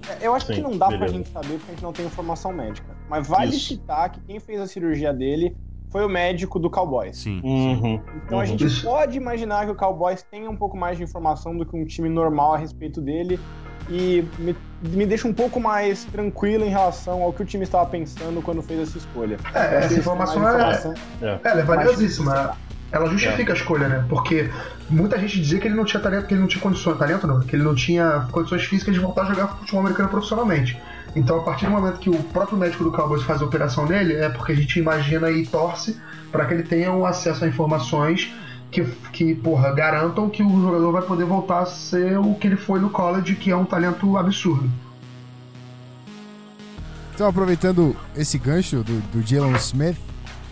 É, Eu acho que Sim, não dá pra beleza. gente saber porque a gente não tem informação médica. Mas vale Isso. citar que quem fez a cirurgia dele foi o médico do Cowboys. Sim. Uhum. Então a Uhum. gente Isso. pode imaginar que o Cowboys tenha um pouco mais de informação do que um time normal a respeito dele. E me, me deixa um pouco mais tranquilo em relação ao que o time estava pensando quando fez essa escolha. É, essa Acho que informação é- informação- É. Ela é valiosíssima. Ela justifica a escolha, né? Porque muita gente dizia que ele não tinha talento, que ele não tinha condições. Talento não, que ele não tinha condições físicas de voltar a jogar futebol americano profissionalmente. Então, a partir do momento que o próprio médico do Cowboys faz a operação nele, é porque a gente imagina e torce para que ele tenha um acesso a informações que, que, porra, garantam que o jogador vai poder voltar a ser o que ele foi no college, que é um talento absurdo. Então, aproveitando esse gancho do, do Jalen Smith,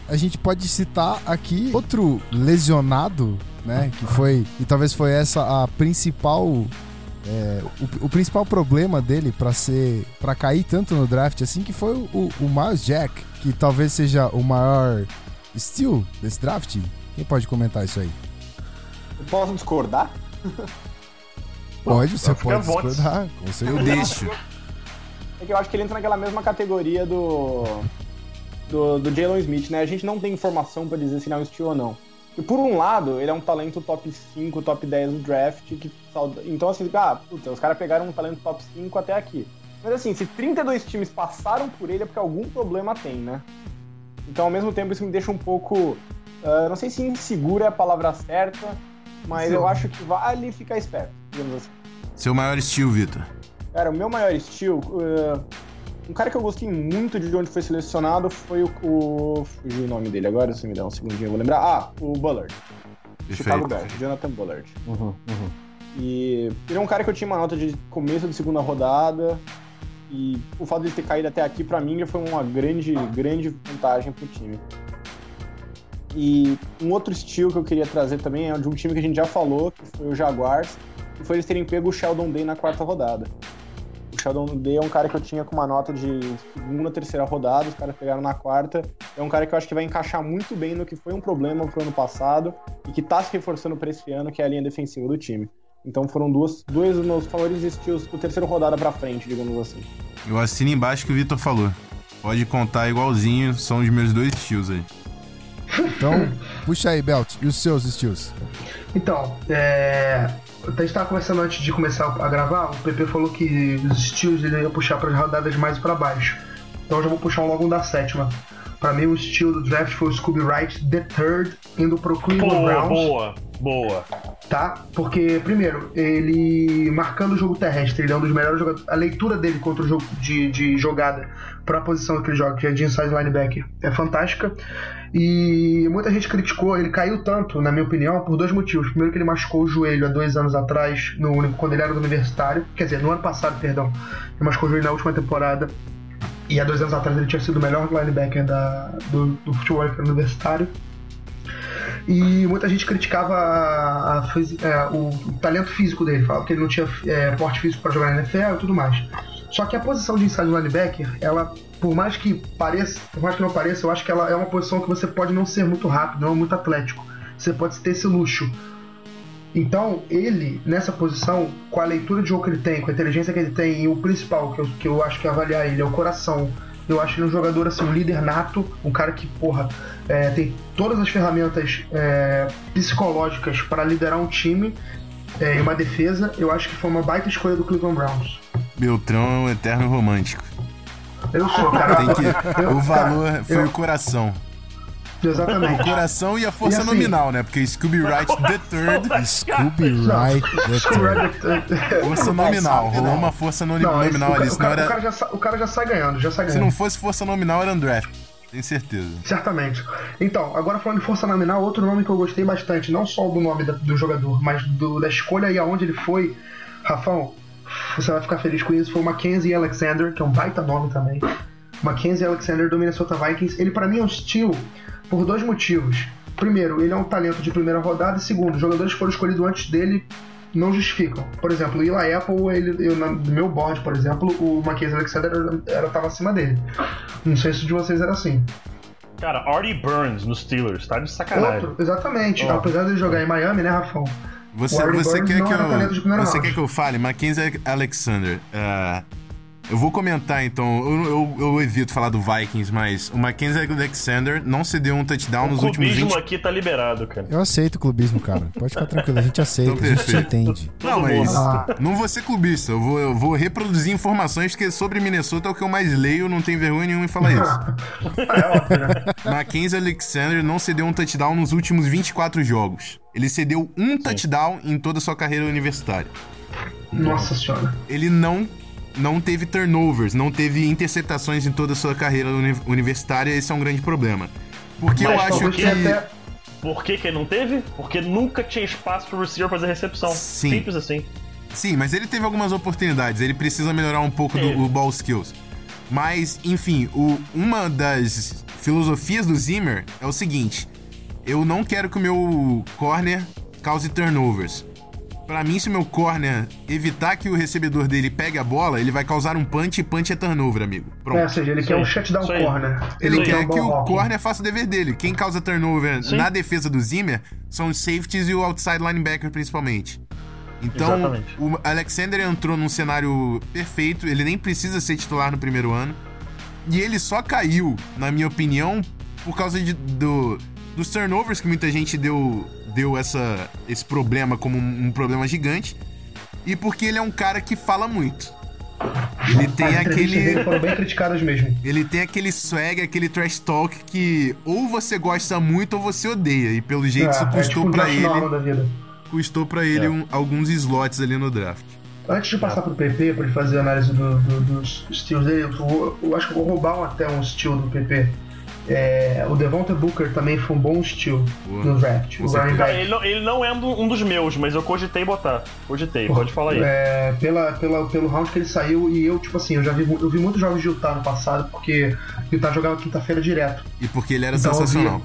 a gente pode citar aqui outro lesionado, né? Que foi. E talvez foi essa a principal. É, o, o, principal problema dele para ser. para cair tanto no draft assim, que foi o, o Miles Jack, que talvez seja o maior steal desse draft. Quem pode comentar isso aí? Eu posso discordar? [laughs] Pode, você pode discordar. Eu deixo. É que eu acho que ele entra naquela mesma categoria do. do, do Jalen Smith, né? A gente não tem informação para dizer se ele é um steal ou não. E por um lado, ele é um talento top 5, top 10 do draft. Que, então, assim, ah, puta, os caras pegaram um talento top 5 até aqui. Mas assim, se 32 times passaram por ele é porque algum problema tem, né? Então, ao mesmo tempo, isso me deixa um pouco. Uh, não sei se inseguro é a palavra certa, mas Sim. eu acho que vale ficar esperto, digamos assim. Seu maior estilo, Vitor? Cara, o meu maior estilo. Uh, um cara que eu gostei muito de onde foi selecionado foi o. o fugiu o nome dele agora, se me der um segundinho, eu vou lembrar. Ah, o Bullard. Perfeito. Chicago Bears, Jonathan Bullard. Uhum, uhum. E ele é um cara que eu tinha uma nota de começo de segunda rodada. E o fato de ele ter caído até aqui, para mim, foi uma grande, grande vantagem pro time. E um outro estilo que eu queria trazer também é de um time que a gente já falou, que foi o Jaguars, que foi eles terem pego o Sheldon Day na quarta rodada. O Sheldon Day é um cara que eu tinha com uma nota de segunda, terceira rodada, os caras pegaram na quarta. É um cara que eu acho que vai encaixar muito bem no que foi um problema pro ano passado e que tá se reforçando para esse ano, que é a linha defensiva do time. Então foram duas, dois dos meus favoritos estilos do terceiro rodada pra frente, digamos assim. Eu assino embaixo que o Vitor falou. Pode contar igualzinho, são os meus dois estilos aí. Então, puxa aí, Belt, e os seus estilos? Então, é, a gente estava conversando antes de começar a gravar, o PP falou que os estilos ele ia puxar para as rodadas mais para baixo. Então eu já vou puxar um logo da sétima. Para mim, o estilo do draft foi o Scooby Wright, The Third, indo pro Cleveland boa, Browns. Boa, boa. Tá? Porque, primeiro, ele marcando o jogo terrestre, ele é um dos melhores jogadores. A leitura dele contra o jogo de, de jogada para a posição que ele joga, que é de inside linebacker, é fantástica. E muita gente criticou, ele caiu tanto, na minha opinião, por dois motivos. Primeiro que ele machucou o joelho há dois anos atrás, no, quando ele era do universitário. Quer dizer, no ano passado, perdão. Ele machucou o joelho na última temporada. E há dois anos atrás ele tinha sido o melhor linebacker da, do, do futebol universitário. E muita gente criticava a, a, a, é, o, o, talento físico dele, falava que ele não tinha é, porte físico para jogar na NFL e tudo mais. Só que a posição de inside linebacker, ela por mais que pareça, por mais que não pareça, eu acho que ela é uma posição que você pode não ser muito rápido, não é muito atlético. Você pode ter esse luxo. Então, ele, nessa posição, com a leitura de jogo que ele tem, com a inteligência que ele tem, e o principal que eu, que eu acho que é avaliar ele é o coração. Eu acho ele um jogador, assim, um líder nato, um cara que, porra, é, tem todas as ferramentas é, psicológicas para liderar um time é, e uma defesa. Eu acho que foi uma baita escolha do Cleveland Browns. Beltrão é um eterno romântico. Eu sou, cara. Tem que, o valor cara, foi eu... o coração. Exatamente. O coração e a força e assim, nominal, né? Porque Scooby Wright the Third. [laughs] Scooby Wright the Third. Força nominal. Rolou uma força no, não, nominal ali. O cara, era... o, cara já, o cara já sai ganhando, já sai ganhando. Se não fosse força nominal, era André. Tenho certeza. Certamente. Então, agora falando de força nominal, outro nome que eu gostei bastante, não só do nome da, do jogador, mas do, da escolha e aonde ele foi, Rafão, você vai ficar feliz com isso, foi o Mackenzie Alexander, que é um baita nome também. Mackenzie Alexander do Minnesota Vikings. Ele para mim é um steal por dois motivos. Primeiro, ele é um talento de primeira rodada, e segundo, os jogadores que foram escolhidos antes dele não justificam. Por exemplo, o Eli Apple, ele, eu, no meu board, por exemplo, o Mackenzie Alexander era, estava acima dele. Não sei se de vocês era assim. Cara, Artie Burns nos Steelers, tá de sacanagem. Outro, exatamente. Oh. Apesar de jogar em Miami, né, Rafão? Você, você quer que eu, você quer que eu fale? Mackenzie Alexander. Uh, eu vou comentar então. Eu, eu, eu, evito falar do Vikings, mas o Mackenzie Alexander não cedeu um touchdown o nos últimos 20... O clubismo aqui tá liberado, cara. Eu aceito o clubismo, cara. Pode ficar tranquilo, a gente aceita, então, a gente entende. Não, mas ah. não vou ser clubista. Eu vou, eu vou reproduzir informações que sobre Minnesota é o que eu mais leio, não tem vergonha nenhuma em falar [laughs] isso. é óbvio, né? Mackenzie Alexander não cedeu um touchdown nos últimos 24 jogos. Ele cedeu um Sim. touchdown em toda a sua carreira universitária. Nossa senhora. Ele não não teve turnovers, não teve interceptações em toda a sua carreira universitária, esse é um grande problema. Porque Mas, eu acho que. Até... Por que, que ele não teve? Porque nunca tinha espaço pro receiver fazer recepção. Sim. Simples assim. Sim, mas ele teve algumas oportunidades. Ele precisa melhorar um pouco do Teve. o ball skills. Mas, enfim, o- uma das filosofias do Zimmer é o seguinte: eu não quero que o meu corner cause turnovers. Pra mim, se o meu corner evitar que o recebedor dele pegue a bola, ele vai causar um punch e punch é turnover, amigo. Pronto. É, ou seja, ele Isso quer um shutdown aí. corner. Ele aí. quer que o corner faça o dever dele. Quem causa turnover Sim. na defesa do Zimmer são os safeties e o outside linebacker, principalmente. Então, Exatamente. o Alexander entrou num cenário perfeito, ele nem precisa ser titular no primeiro ano. E ele só caiu, na minha opinião, por causa de- do, dos turnovers que muita gente deu, deu essa, esse problema como um, um problema gigante. E porque ele é um cara que fala muito. Ele tem aquele. dele foram bem criticadas mesmo. Ele tem aquele swag, aquele trash talk que ou você gosta muito ou você odeia. E pelo jeito isso é, é custou tipo o pra Josh ele, Norman da vida. custou para ele É. um- alguns slots ali no draft. Antes de passar pro PP, pra ele fazer a análise do- do- dos steals dele, eu, eu acho que eu vou roubar um- até um steal do PP. É, o Devonta Booker também foi um bom Boa. no draft. Back. ele não, ele não é um do- dos meus, mas eu cogitei botar. Cogitei, pode falar aí. É, pela, pela, pelo round que ele saiu, e eu, tipo assim, eu já vi, eu vi muitos jogos de Utah no passado, porque Utah jogava quinta-feira direto. E porque ele era Então, sensacional.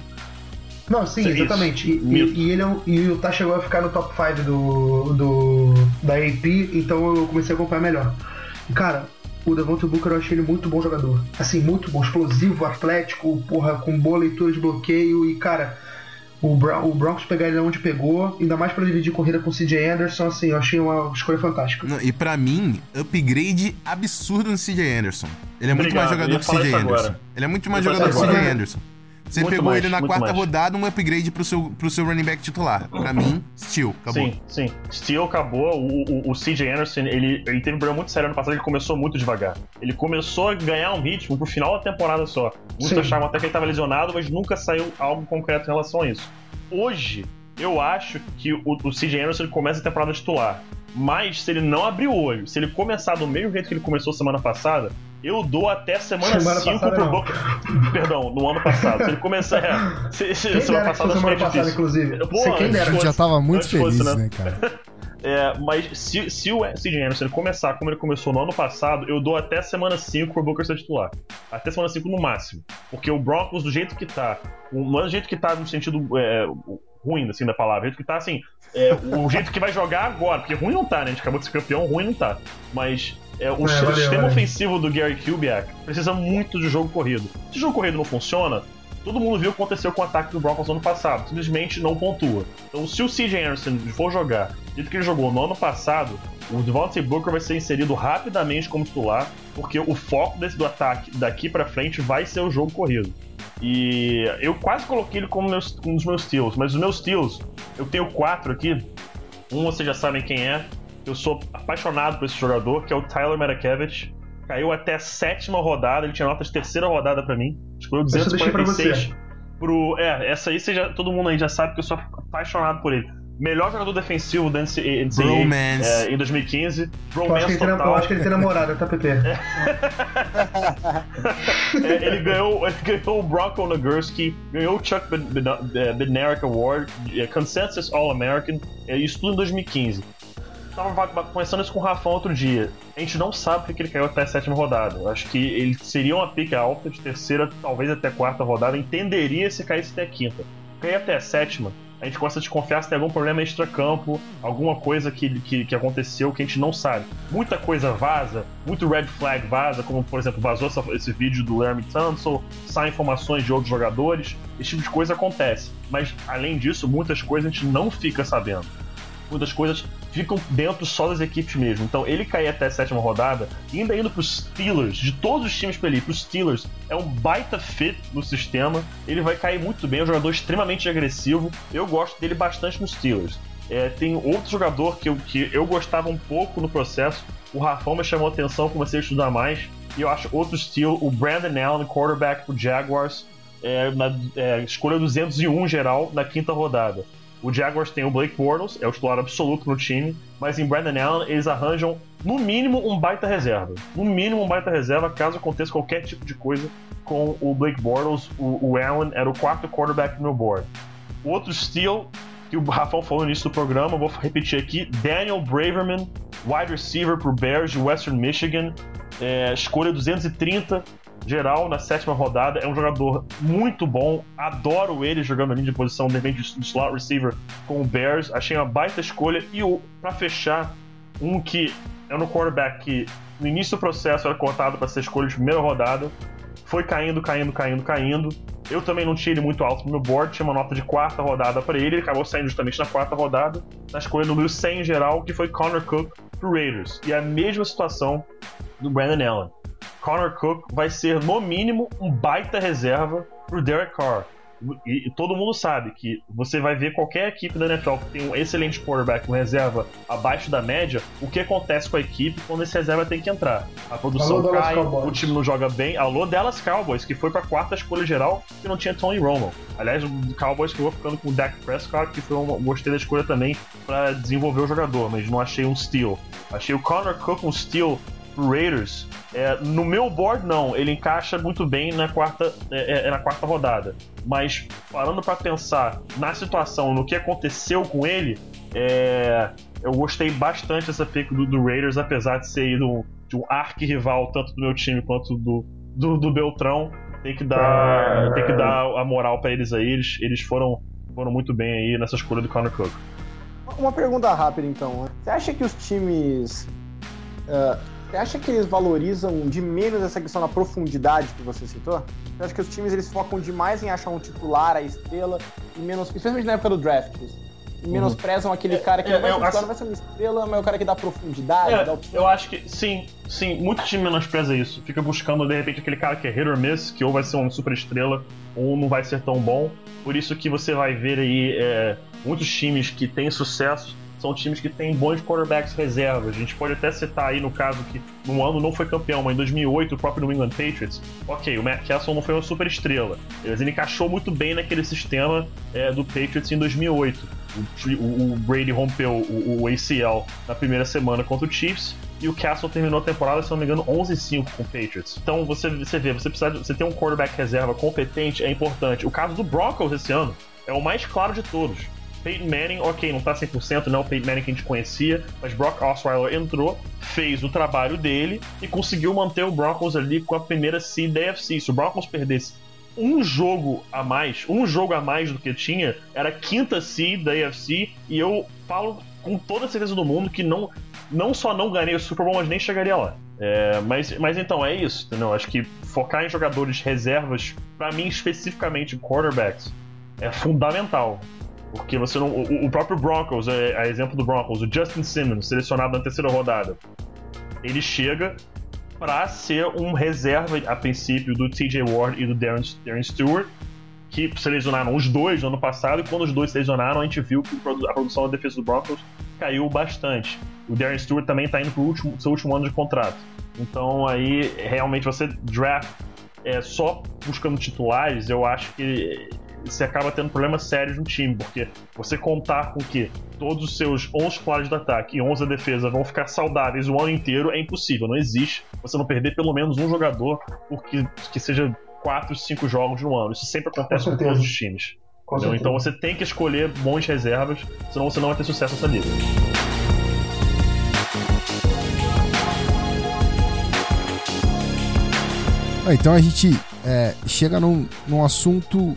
Não, sim, Isso. exatamente. E, e, e ele é e o Utah chegou a ficar no top 5 do, do, da AP, então eu comecei a acompanhar melhor. Cara, o Devonta Booker eu achei ele muito bom jogador. Assim, muito bom, explosivo, atlético, porra, com boa leitura de bloqueio e, cara, o, Bron- o Broncos pegar ele onde pegou, ainda mais pra dividir corrida com o CJ Anderson, assim, eu achei uma escolha fantástica. Não, e pra mim, upgrade absurdo no CJ Anderson. Ele é muito Obrigado, mais eu jogador que o CJ Anderson. agora. Ele é muito mais Eu jogador que o CJ Anderson. Você Muito pegou mais, ele na muito quarta mais. rodada, um upgrade pro seu, pro seu running back titular. Pra mim, steal, acabou. Sim, sim. Steel acabou. O, o, o CJ Anderson, ele, ele teve um problema muito sério ano passado, ele começou muito devagar. Ele começou a ganhar um ritmo pro final da temporada só. Muitos Sim. achavam até que ele estava lesionado, mas nunca saiu algo concreto em relação a isso. Hoje, eu acho que o, o CJ Anderson ele começa a temporada titular. Mas se ele não abrir o olho, se ele começar do mesmo jeito que ele começou semana passada, eu dou até semana Semana 5 passada pro não. Boca. [laughs] Perdão, no ano passado. Se ele começar. É, se, se, Quem semana passada acho que é difícil. inclusive. Pô, Você quem dera. A gente já tava muito Antes fosse, feliz, né? né, cara? [laughs] É, mas se, se o CJ Anderson ele começar como ele começou no ano passado, eu dou até semana 5 pro Booker ser titular. Até semana 5 no máximo. Porque o Broncos, do jeito que tá, não é do jeito que tá no sentido é, ruim, assim, da palavra, do jeito que tá, assim, é, o jeito que vai jogar agora, porque ruim não tá, né? A gente acabou de ser campeão, ruim não tá. Mas é, o É, valeu, sistema valeu. ofensivo do Gary Kubiak precisa muito de jogo corrido. Se o jogo corrido não funciona, todo mundo viu o que aconteceu com o ataque do Broncos no ano passado. Simplesmente não pontua. Então, se o CJ Anderson for jogar do jeito que ele jogou no ano passado, o Devontae Booker vai ser inserido rapidamente como titular, porque o foco desse, do ataque daqui pra frente vai ser o jogo corrido. E eu quase coloquei ele como meus, um dos meus steals, mas os meus steals, eu tenho quatro aqui. Um vocês já sabem quem é. Eu sou apaixonado por esse jogador, que é o Tyler Matakevich. Caiu até a sétima rodada, ele tinha nota de terceira rodada pra mim. Escolheu Essa eu deixei pra 246 pro. É, essa aí você já, todo mundo aí já sabe que eu sou apaixonado por ele. Melhor jogador defensivo da NCAA é, em 2015. Eu acho, que Bromance ele tem, eu total. acho que ele tem namorada, tá, PP? [laughs] É, ele, ganhou, [laughs] ele ganhou o Bronco Nagurski, ganhou o Chuck Bed- Bed- Bednarik Award, eh, Consensus All-American, eh, isso tudo em 2015. Tava va- va- conversando isso com o Rafão outro dia. A gente não sabe porque ele caiu até a sétima rodada. Eu acho que ele seria uma pique alta de terceira, talvez até quarta rodada. Entenderia se caísse até a quinta. Cair até a sétima, a gente começa a desconfiar se tem algum problema extra-campo, alguma coisa que, que, que aconteceu que a gente não sabe. Muita coisa vaza, muito red flag vaza, como por exemplo, vazou essa- esse vídeo do Larry Tunsil, saem informações de outros jogadores, esse tipo de coisa acontece. Mas além disso, muitas coisas a gente não fica sabendo. Muitas coisas ficam dentro só das equipes mesmo. Então ele cair até a sétima rodada, ainda indo pros Steelers, de todos os times pra ele, ir pros Steelers, é um baita fit no sistema. Ele vai cair muito bem, é um jogador extremamente agressivo. Eu gosto dele bastante nos Steelers. É, tem outro jogador que eu, que eu gostava um pouco no processo. O Rafão me chamou atenção, comecei a estudar mais. E eu acho outro estilo, o Brandon Allen, quarterback pro Jaguars, é, na é, escolha 201 geral na quinta rodada. O Jaguars tem o Blake Bortles, é o titular absoluto no time, mas em Brandon Allen eles arranjam no mínimo um baita reserva. No mínimo um baita reserva caso aconteça qualquer tipo de coisa com o Blake Bortles. O, o Allen era o quarto quarterback no board. outro steal que o Rafão falou no início do programa, vou repetir aqui: Daniel Braverman, wide receiver pro Bears de Western Michigan, é, escolha 230 geral na sétima rodada. É um jogador muito bom, adoro ele jogando ali de posição de repente de slot receiver com o Bears. Achei uma baita escolha e para fechar um que é no quarterback que no início do processo era cortado para ser escolha de primeira rodada, foi caindo, caindo, caindo, caindo. Eu também não tinha ele muito alto no meu board, tinha uma nota de quarta rodada para ele, ele acabou saindo justamente na quarta rodada, na escolha número 100 em geral, que foi Connor Cook pro Raiders. E a mesma situação do Brandon Allen. Connor Cook vai ser, no mínimo, um baita reserva pro Derek Carr. E, e, todo mundo sabe que você vai ver qualquer equipe da NFL que tem um excelente quarterback, um reserva abaixo da média, o que acontece com a equipe quando esse reserva tem que entrar. A produção Alô, cai, o time não joga bem. Alô, Dallas Cowboys, que foi pra quarta escolha geral que não tinha Tony Romo. Aliás, o Cowboys ficou ficando com o Dak Prescott, que foi uma, gostei da escolha também para desenvolver o jogador, mas não achei um steal. Achei o Connor Cook um steal Raiders. É, no meu board, não. Ele encaixa muito bem na quarta, é, é, na quarta rodada. Mas, parando para pensar na situação, no que aconteceu com ele, é, eu gostei bastante dessa pick do, do, Raiders, apesar de ser do, de um arqui-rival, tanto do meu time quanto do, do, do Beltrão. Tem que dar, tem que dar a moral para eles aí. Eles, eles foram, foram muito bem aí nessa escolha do Connor Cook. Uma pergunta rápida, então. Você acha que os times. Uh, você acha que eles valorizam de menos essa questão da profundidade que você citou? Você acha que os times eles focam demais em achar um titular, a estrela, e menos, especialmente na época do draft, e menosprezam aquele É, cara que é, não vai, eu ser, acho- não vai ser uma estrela, mas é o cara que dá profundidade, É, dá eu acho que sim, sim, muito time menospreza isso. Fica buscando de repente aquele cara que é hit or miss, que ou vai ser uma super estrela ou não vai ser tão bom. Por isso que você vai ver aí é, muitos times que têm sucesso são times que têm bons quarterbacks reservas. A gente pode até citar aí no caso que no ano não foi campeão, mas em 2008 o próprio New England Patriots. Ok, o Matt Castle não foi uma super estrela, mas ele encaixou muito bem naquele sistema é, do Patriots em 2008. O, o- o Brady rompeu o, o ACL na primeira semana contra o Chiefs e o Castle terminou a temporada, se não me engano, 11-5 com o Patriots. Então você, você vê, você precisa você ter um quarterback reserva competente é importante. O caso do Broncos esse ano é o mais claro de todos. Peyton Manning, ok, não tá 100%, não é o Peyton Manning que a gente conhecia, mas Brock Osweiler entrou, fez o trabalho dele e conseguiu manter o Broncos ali com a primeira seed da AFC. Se o Broncos perdesse um jogo a mais, um jogo a mais do que tinha, era a quinta seed da AFC e eu falo com toda a certeza do mundo que não, não só não ganhei o Super Bowl, mas nem chegaria lá. É, mas, mas então, é isso, entendeu? Acho que focar em jogadores reservas, pra mim especificamente quarterbacks, é fundamental. Porque você não. O, o próprio Broncos, é, a exemplo do Broncos, o Justin Simmons, selecionado na terceira rodada, ele chega pra ser um reserva, a princípio, do TJ Ward e do Darren, Darren Stewart, que se lesionaram os dois no ano passado, e quando os dois se lesionaram, a gente viu que a produção da defesa do Broncos caiu bastante. O Darren Stewart também está indo pro último, seu último ano de contrato. Então aí, realmente, você draft é, só buscando titulares, eu acho que você acaba tendo problemas sérios no time, porque você contar com que todos os seus 11 titulares do ataque e 11 da defesa vão ficar saudáveis o ano inteiro é impossível, não existe você não perder pelo menos um jogador porque que seja 4, 5 jogos no ano. Isso sempre acontece Com com, todos os times. Então você tem que escolher bons reservas, senão você não vai ter sucesso nessa liga. Ah, então a gente é, chega num, num assunto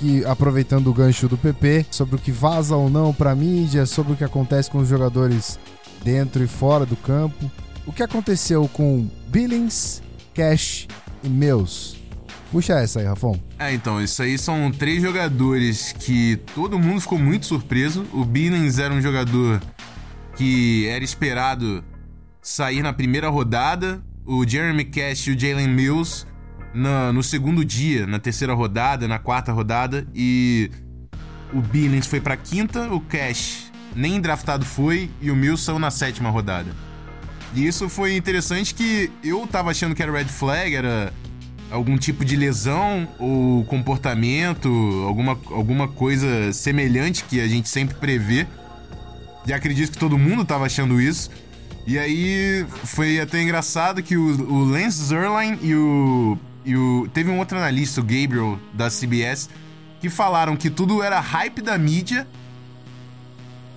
que, aproveitando o gancho do PP, sobre o que vaza ou não pra mídia, sobre o que acontece com os jogadores dentro e fora do campo. O que aconteceu com Billings, Cash e Mills? Puxa essa aí, Rafão. É, então, isso aí são três jogadores que todo mundo ficou muito surpreso. O Billings era um jogador que era esperado sair na primeira rodada. O Jeremy Cash e o Jalen Mills na- no segundo dia, na terceira rodada, na quarta rodada. E o Billings foi pra quinta, o Cash nem draftado foi e o saiu na sétima rodada. E isso foi interessante que eu tava achando que era red flag, era algum tipo de lesão ou comportamento, alguma, alguma coisa semelhante que a gente sempre prevê. E acredito que todo mundo tava achando isso. E aí foi até engraçado que o, o Lance Zerline e o, e o. Teve um outro analista, o Gabriel, da CBS, que falaram que tudo era hype da mídia,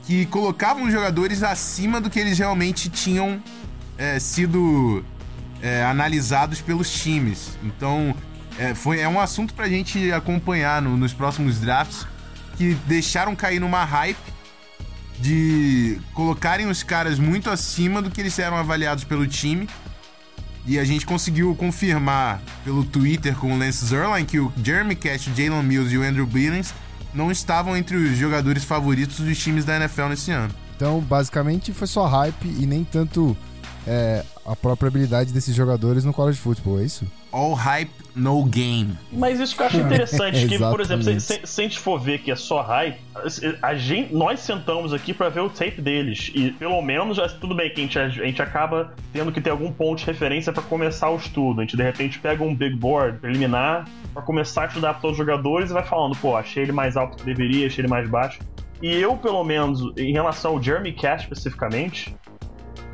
que colocavam os jogadores acima do que eles realmente tinham é, sido é, analisados pelos times. Então, é, foi, é um assunto pra gente acompanhar no, nos próximos drafts, que deixaram cair numa hype de colocarem os caras muito acima do que eles eram avaliados pelo time. E a gente conseguiu confirmar pelo Twitter com o Lance Zerline que o Jeremy Cash, Jalen Mills e o Andrew Billings não estavam entre os jogadores favoritos dos times da NFL nesse ano. Então, basicamente, foi só hype e nem tanto é, a própria habilidade desses jogadores no college football, é isso? All hype, no game. Mas isso que eu acho interessante, [laughs] que, por exemplo, se, se, se, a gente for ver que é só hype, a gente, nós sentamos aqui para ver o tape deles. E pelo menos, já, tudo bem que a gente, a gente acaba tendo que ter algum ponto de referência para começar o estudo. A gente de repente pega um big board preliminar para começar a estudar todos os jogadores e vai falando, pô, achei ele mais alto que deveria, achei ele mais baixo. E eu, pelo menos, em relação ao Jeremy Cash especificamente,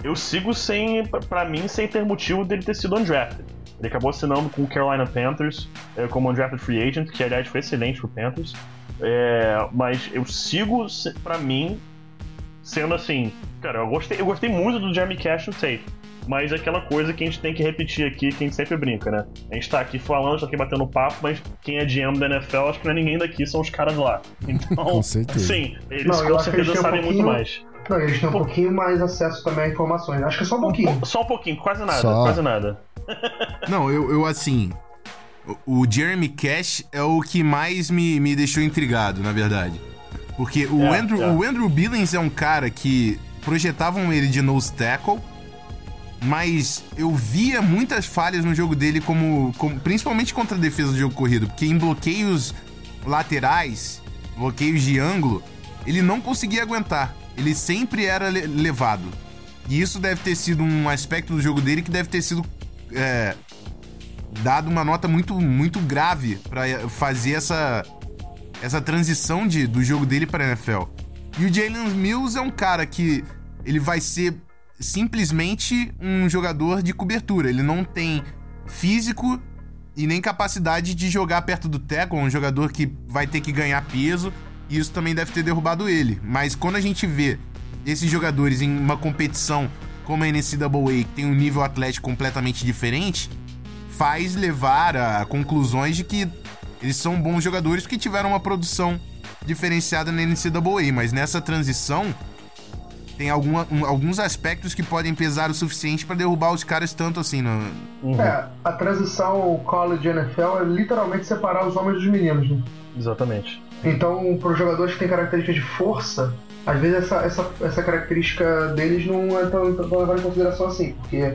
eu sigo sem, para mim, sem ter motivo dele ter sido undrafted. Ele acabou assinando com o Carolina Panthers é, como undrafted free agent, que aliás foi excelente pro Panthers. É, mas eu sigo, para mim, sendo assim, cara, eu gostei, eu gostei muito do Jeremy Cash no tape. Mas é aquela coisa que a gente tem que repetir aqui, que a gente sempre brinca, né? A gente tá aqui falando, tá aqui batendo papo, mas quem é GM da NFL, acho que não é ninguém daqui, são os caras lá. Então, [laughs] com certeza. sim, eles não, com certeza sabem um muito mais. Não, eles têm um pouquinho mais acesso também a informações. Acho que é só um pouquinho. Só um pouquinho, quase nada, Só. quase nada. Não, eu, eu assim. O Jeremy Cash é o que mais me, me deixou intrigado, na verdade. Porque o, É, Andrew, é. o Andrew Billings é um cara que projetavam ele de nose tackle, mas eu via muitas falhas no jogo dele, como, como principalmente contra a defesa do jogo corrido, porque em bloqueios laterais, bloqueios de ângulo, ele não conseguia aguentar. Ele sempre era le- levado. E isso deve ter sido um aspecto do jogo dele que deve ter sido é, dado uma nota muito, muito grave para fazer essa, essa transição de, do jogo dele para NFL. E o Jalen Mills é um cara que ele vai ser simplesmente um jogador de cobertura. Ele não tem físico e nem capacidade de jogar perto do tackle, um jogador que vai ter que ganhar peso, e isso também deve ter derrubado ele. Mas quando a gente vê esses jogadores em uma competição como a NCAA, que tem um nível atlético completamente diferente, faz levar a conclusões de que eles são bons jogadores porque tiveram uma produção diferenciada na NCAA, mas nessa transição tem alguma- um- alguns aspectos que podem pesar o suficiente para derrubar os caras tanto assim no, Uhum, É, a transição college NFL é literalmente separar os homens dos meninos, né? Exatamente. Então, para os jogadores que têm características de força, às vezes essa, essa, essa característica deles não é tão, tão levada em consideração assim, porque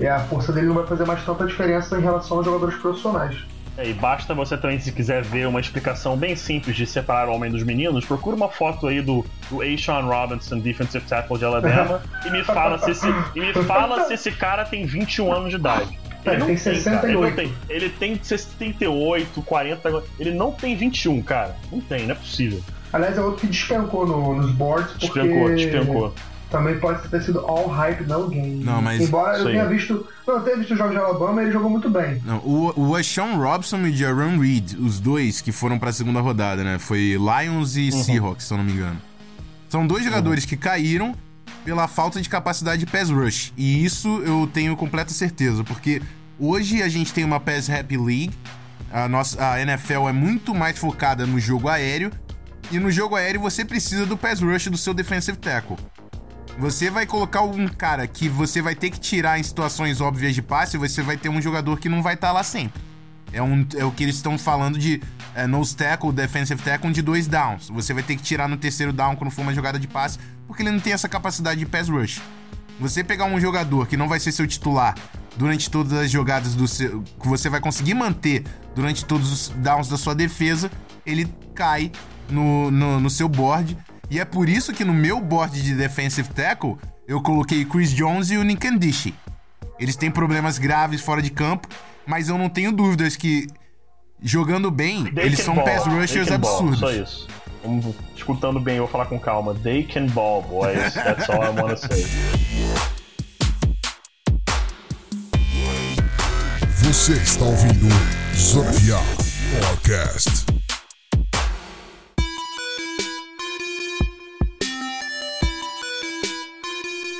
é, a força dele não vai fazer mais tanta diferença em relação aos jogadores profissionais. É, e basta você também, se quiser ver uma explicação bem simples de separar o homem dos meninos, procura uma foto aí do, do Ashawn Robinson, defensive tackle de Alabama, [laughs] e me fala se esse, e me fala se esse cara tem 21 anos de idade. É, Ele não tem tem, cara. Ele não 68. tem. Ele tem 78, 40. Ele não tem 21, cara. Não tem, não é possível. Aliás, é outro que despencou no- nos boards, porque Despencou, despencou. também pode ter sido all hype, no game. Não, mas- Embora eu tenha visto. Não, eu tenha visto os jogos de Alabama ele jogou muito bem. Não, o, o Ashawn Robson e o Jaron Reed, os dois que foram pra segunda rodada, né? Foi Lions e Seahawks, se eu não me engano. São dois jogadores que caíram pela falta de capacidade de pass rush. E isso eu tenho completa certeza, porque hoje a gente tem uma pass happy league. A, nossa, a NFL é muito mais focada no jogo aéreo. E no jogo aéreo você precisa do pass rush do seu defensive tackle. Você vai colocar um cara que você vai ter que tirar em situações óbvias de passe, você vai ter um jogador que não vai estar lá sempre. É, um, é o que eles estão falando de é, nose tackle, defensive tackle de dois downs. Você vai ter que tirar no terceiro down quando for uma jogada de passe, porque ele não tem essa capacidade de pass rush. Você pegar um jogador que não vai ser seu titular durante todas as jogadas do seu. que você vai conseguir manter durante todos os downs da sua defesa, ele cai no, no, no seu board. E é por isso que no meu board de defensive tackle eu coloquei Chris Jones e o Nikandishi. Eles têm problemas graves fora de campo, mas eu não tenho dúvidas que jogando bem, They eles são ball. pass rushers can ball, absurdos. Só isso. Vamos- escutando bem, eu vou falar com calma. They can ball, boys. That's all I wanna say. Você está ouvindo Zona FA Podcast.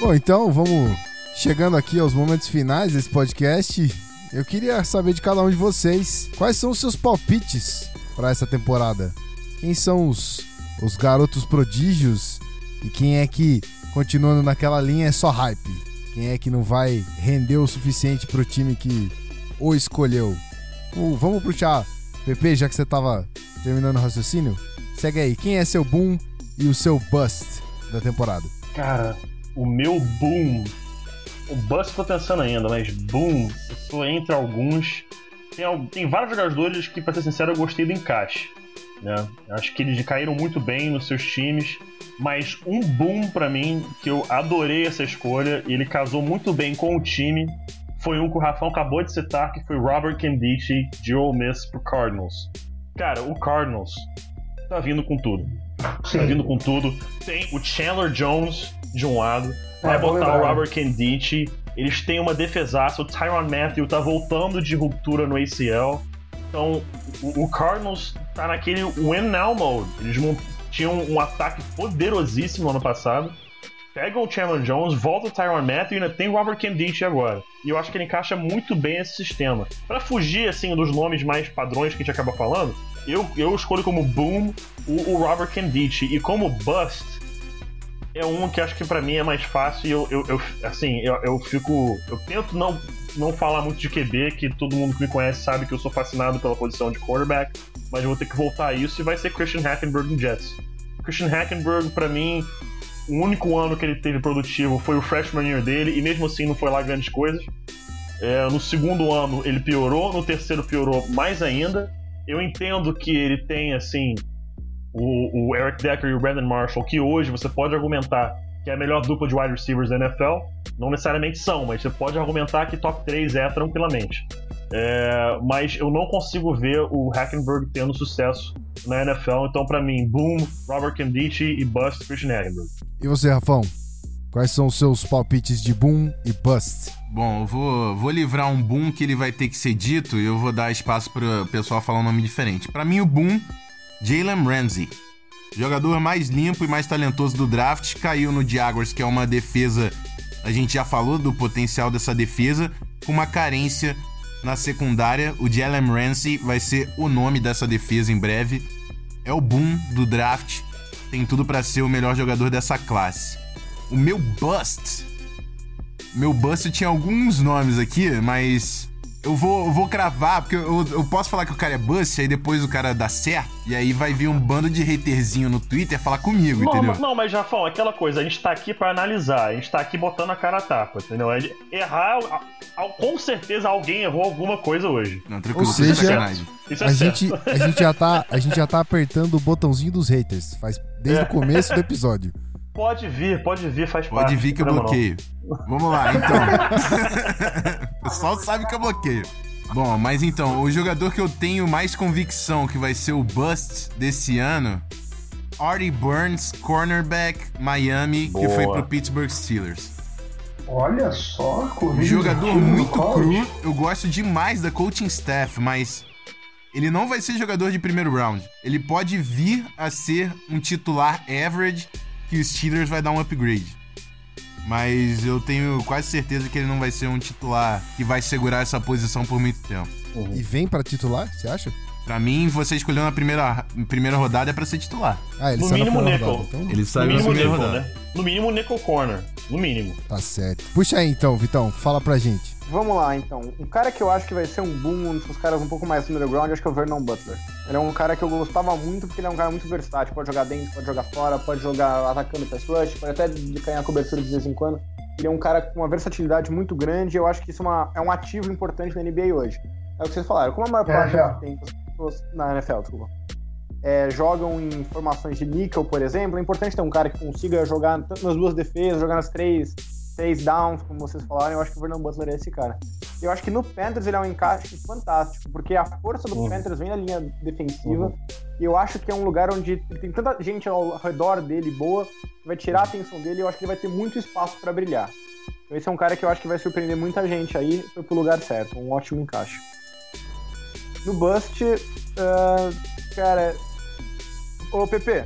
Bom, então vamos chegando aqui aos momentos finais desse podcast. Eu queria saber de cada um de vocês quais são os seus palpites para essa temporada. Quem são os, os garotos prodígios e quem é que, continuando naquela linha, é só hype? Quem é que não vai render o suficiente pro time que o escolheu? Uh, vamos puxar, PP, já que você tava terminando o raciocínio. Segue aí, quem é seu boom e o seu bust da temporada? Cara, o meu boom. O bust tô pensando ainda, mas boom, eu tô entre alguns. Tem, tem vários jogadores que, pra ser sincero, eu gostei do encaixe. Né? Acho que eles caíram muito bem nos seus times. Mas um boom para mim, que eu adorei essa escolha, ele casou muito bem com o time, foi um que o Rafão acabou de citar, que foi Robert Kendichi de Ole Miss pro Cardinals. Cara, o Cardinals tá vindo com tudo. Tá vindo com tudo. Tem o Chandler Jones de um lado, vai É, botar o Robert Kendichi. Eles têm uma defesaça. O Tyron Matthew tá voltando de ruptura no ACL. Então, o, o Cardinals tá naquele win now mode. Eles tinham um ataque poderosíssimo ano passado. Pegam o Chandler Jones, volta o Tyron Matthew e ainda tem o Robert Kendichi agora. E eu acho que ele encaixa muito bem esse sistema. Pra fugir, assim, dos nomes mais padrões que a gente acaba falando, eu, eu escolho como boom o, o Robert Kendichi. E como bust, é um que acho que pra mim é mais fácil e eu, eu, eu- assim, eu, eu fico. Eu tento não, não falar muito de QB, que todo mundo que me conhece sabe que eu sou fascinado pela posição de quarterback, mas eu vou ter que voltar a isso e vai ser Christian Hackenberg no Jets. Christian Hackenberg, pra mim, o único ano que ele teve produtivo foi o freshman year dele, e mesmo assim não foi lá grandes coisas. É, no segundo ano ele piorou, no terceiro piorou mais ainda. Eu entendo que ele tem, assim, o, o Eric Decker e o Brandon Marshall, que hoje você pode argumentar que é a melhor dupla de wide receivers da NFL. Não necessariamente são, mas você pode argumentar que top 3 é tranquilamente. É, mas eu não consigo ver o Hackenberg tendo sucesso na NFL, então pra mim, boom, Robert Kendichi e bust Christian Hackenberg. E você, Rafão? Quais são os seus palpites de boom e bust? Bom, eu vou, vou livrar um boom que ele vai ter que ser dito e eu vou dar espaço pro pessoal falar um nome diferente. Pra mim, o boom, Jalen Ramsey. Jogador mais limpo e mais talentoso do draft, caiu no Jaguars, que é uma defesa. A gente já falou do potencial dessa defesa, com uma carência na secundária. O Jalen Ramsey vai ser o nome dessa defesa em breve. É o boom do draft, tem tudo pra ser o melhor jogador dessa classe. O meu bust meu bust tinha alguns nomes aqui, mas eu vou, eu vou cravar, porque eu, eu posso falar que o cara é bust, aí depois o cara dá certo, e aí vai vir um bando de haterzinho no Twitter falar comigo, Não, entendeu? mas- não, mas Jafão, aquela coisa, a gente tá aqui pra analisar, a gente tá aqui botando a cara a tapa, entendeu? Gente- Errar, a- a- com certeza alguém errou alguma coisa hoje. Não, tranquilo, Ou seja- sacanagem. Isso é A certo. gente, a, gente já tá, a gente já tá apertando o botãozinho dos haters. Faz desde o começo do episódio. Pode vir, pode vir, faz parte. Pode vir que eu não bloqueio. Vamos lá, então. [laughs] o pessoal sabe que eu bloqueio. Bom, mas então, o jogador que eu tenho mais convicção que vai ser o bust desse ano, Artie Burns, cornerback, Miami, que Boa. foi pro Pittsburgh Steelers. Olha só, Um corrida jogador muito cru, eu gosto demais da coaching staff, mas ele não vai ser jogador de primeiro round. Ele pode vir a ser um titular average que o Steelers vai dar um upgrade. Mas eu tenho quase certeza que ele não vai ser um titular que vai segurar essa posição por muito tempo. E vem pra titular, você acha? Pra mim, você escolheu na primeira, primeira rodada é pra ser titular. Ah, ele No saiu na mínimo, primeira nickel. rodada, então Ele No saiu na mínimo primeira nickel, rodada. né? No mínimo nickel corner. No mínimo. tá certo. Puxa aí então, Vitão. Fala pra gente. Vamos lá, então. Um cara que eu acho que vai ser um boom, um dos caras um pouco mais underground, acho que é o Vernon Butler. Ele é um cara que eu gostava muito, porque ele é um cara muito versátil. Pode jogar dentro, pode jogar fora, pode jogar atacando pass rush, pode até ganhar cobertura de vez em quando. Ele é um cara com uma versatilidade muito grande e eu acho que isso é, uma- é um ativo importante na NBA hoje. É o que vocês falaram. Como a maior parte NFL. do tempo pessoas na NFL, desculpa, é, jogam em formações de níquel, por exemplo, é importante ter um cara que consiga jogar nas duas defesas, jogar nas três, três downs, como vocês falaram. Eu acho que o Vernon Butler é esse cara. Eu acho que no Panthers ele é um encaixe fantástico, porque a força do Uhum. Panthers vem da linha defensiva. E eu acho que é um lugar onde tem tanta gente ao redor dele boa, que vai tirar a atenção dele e eu acho que ele vai ter muito espaço pra brilhar. Então esse é um cara que eu acho que vai surpreender muita gente aí, foi pro lugar certo, um ótimo encaixe. No Bust, ah, cara. Ô PP,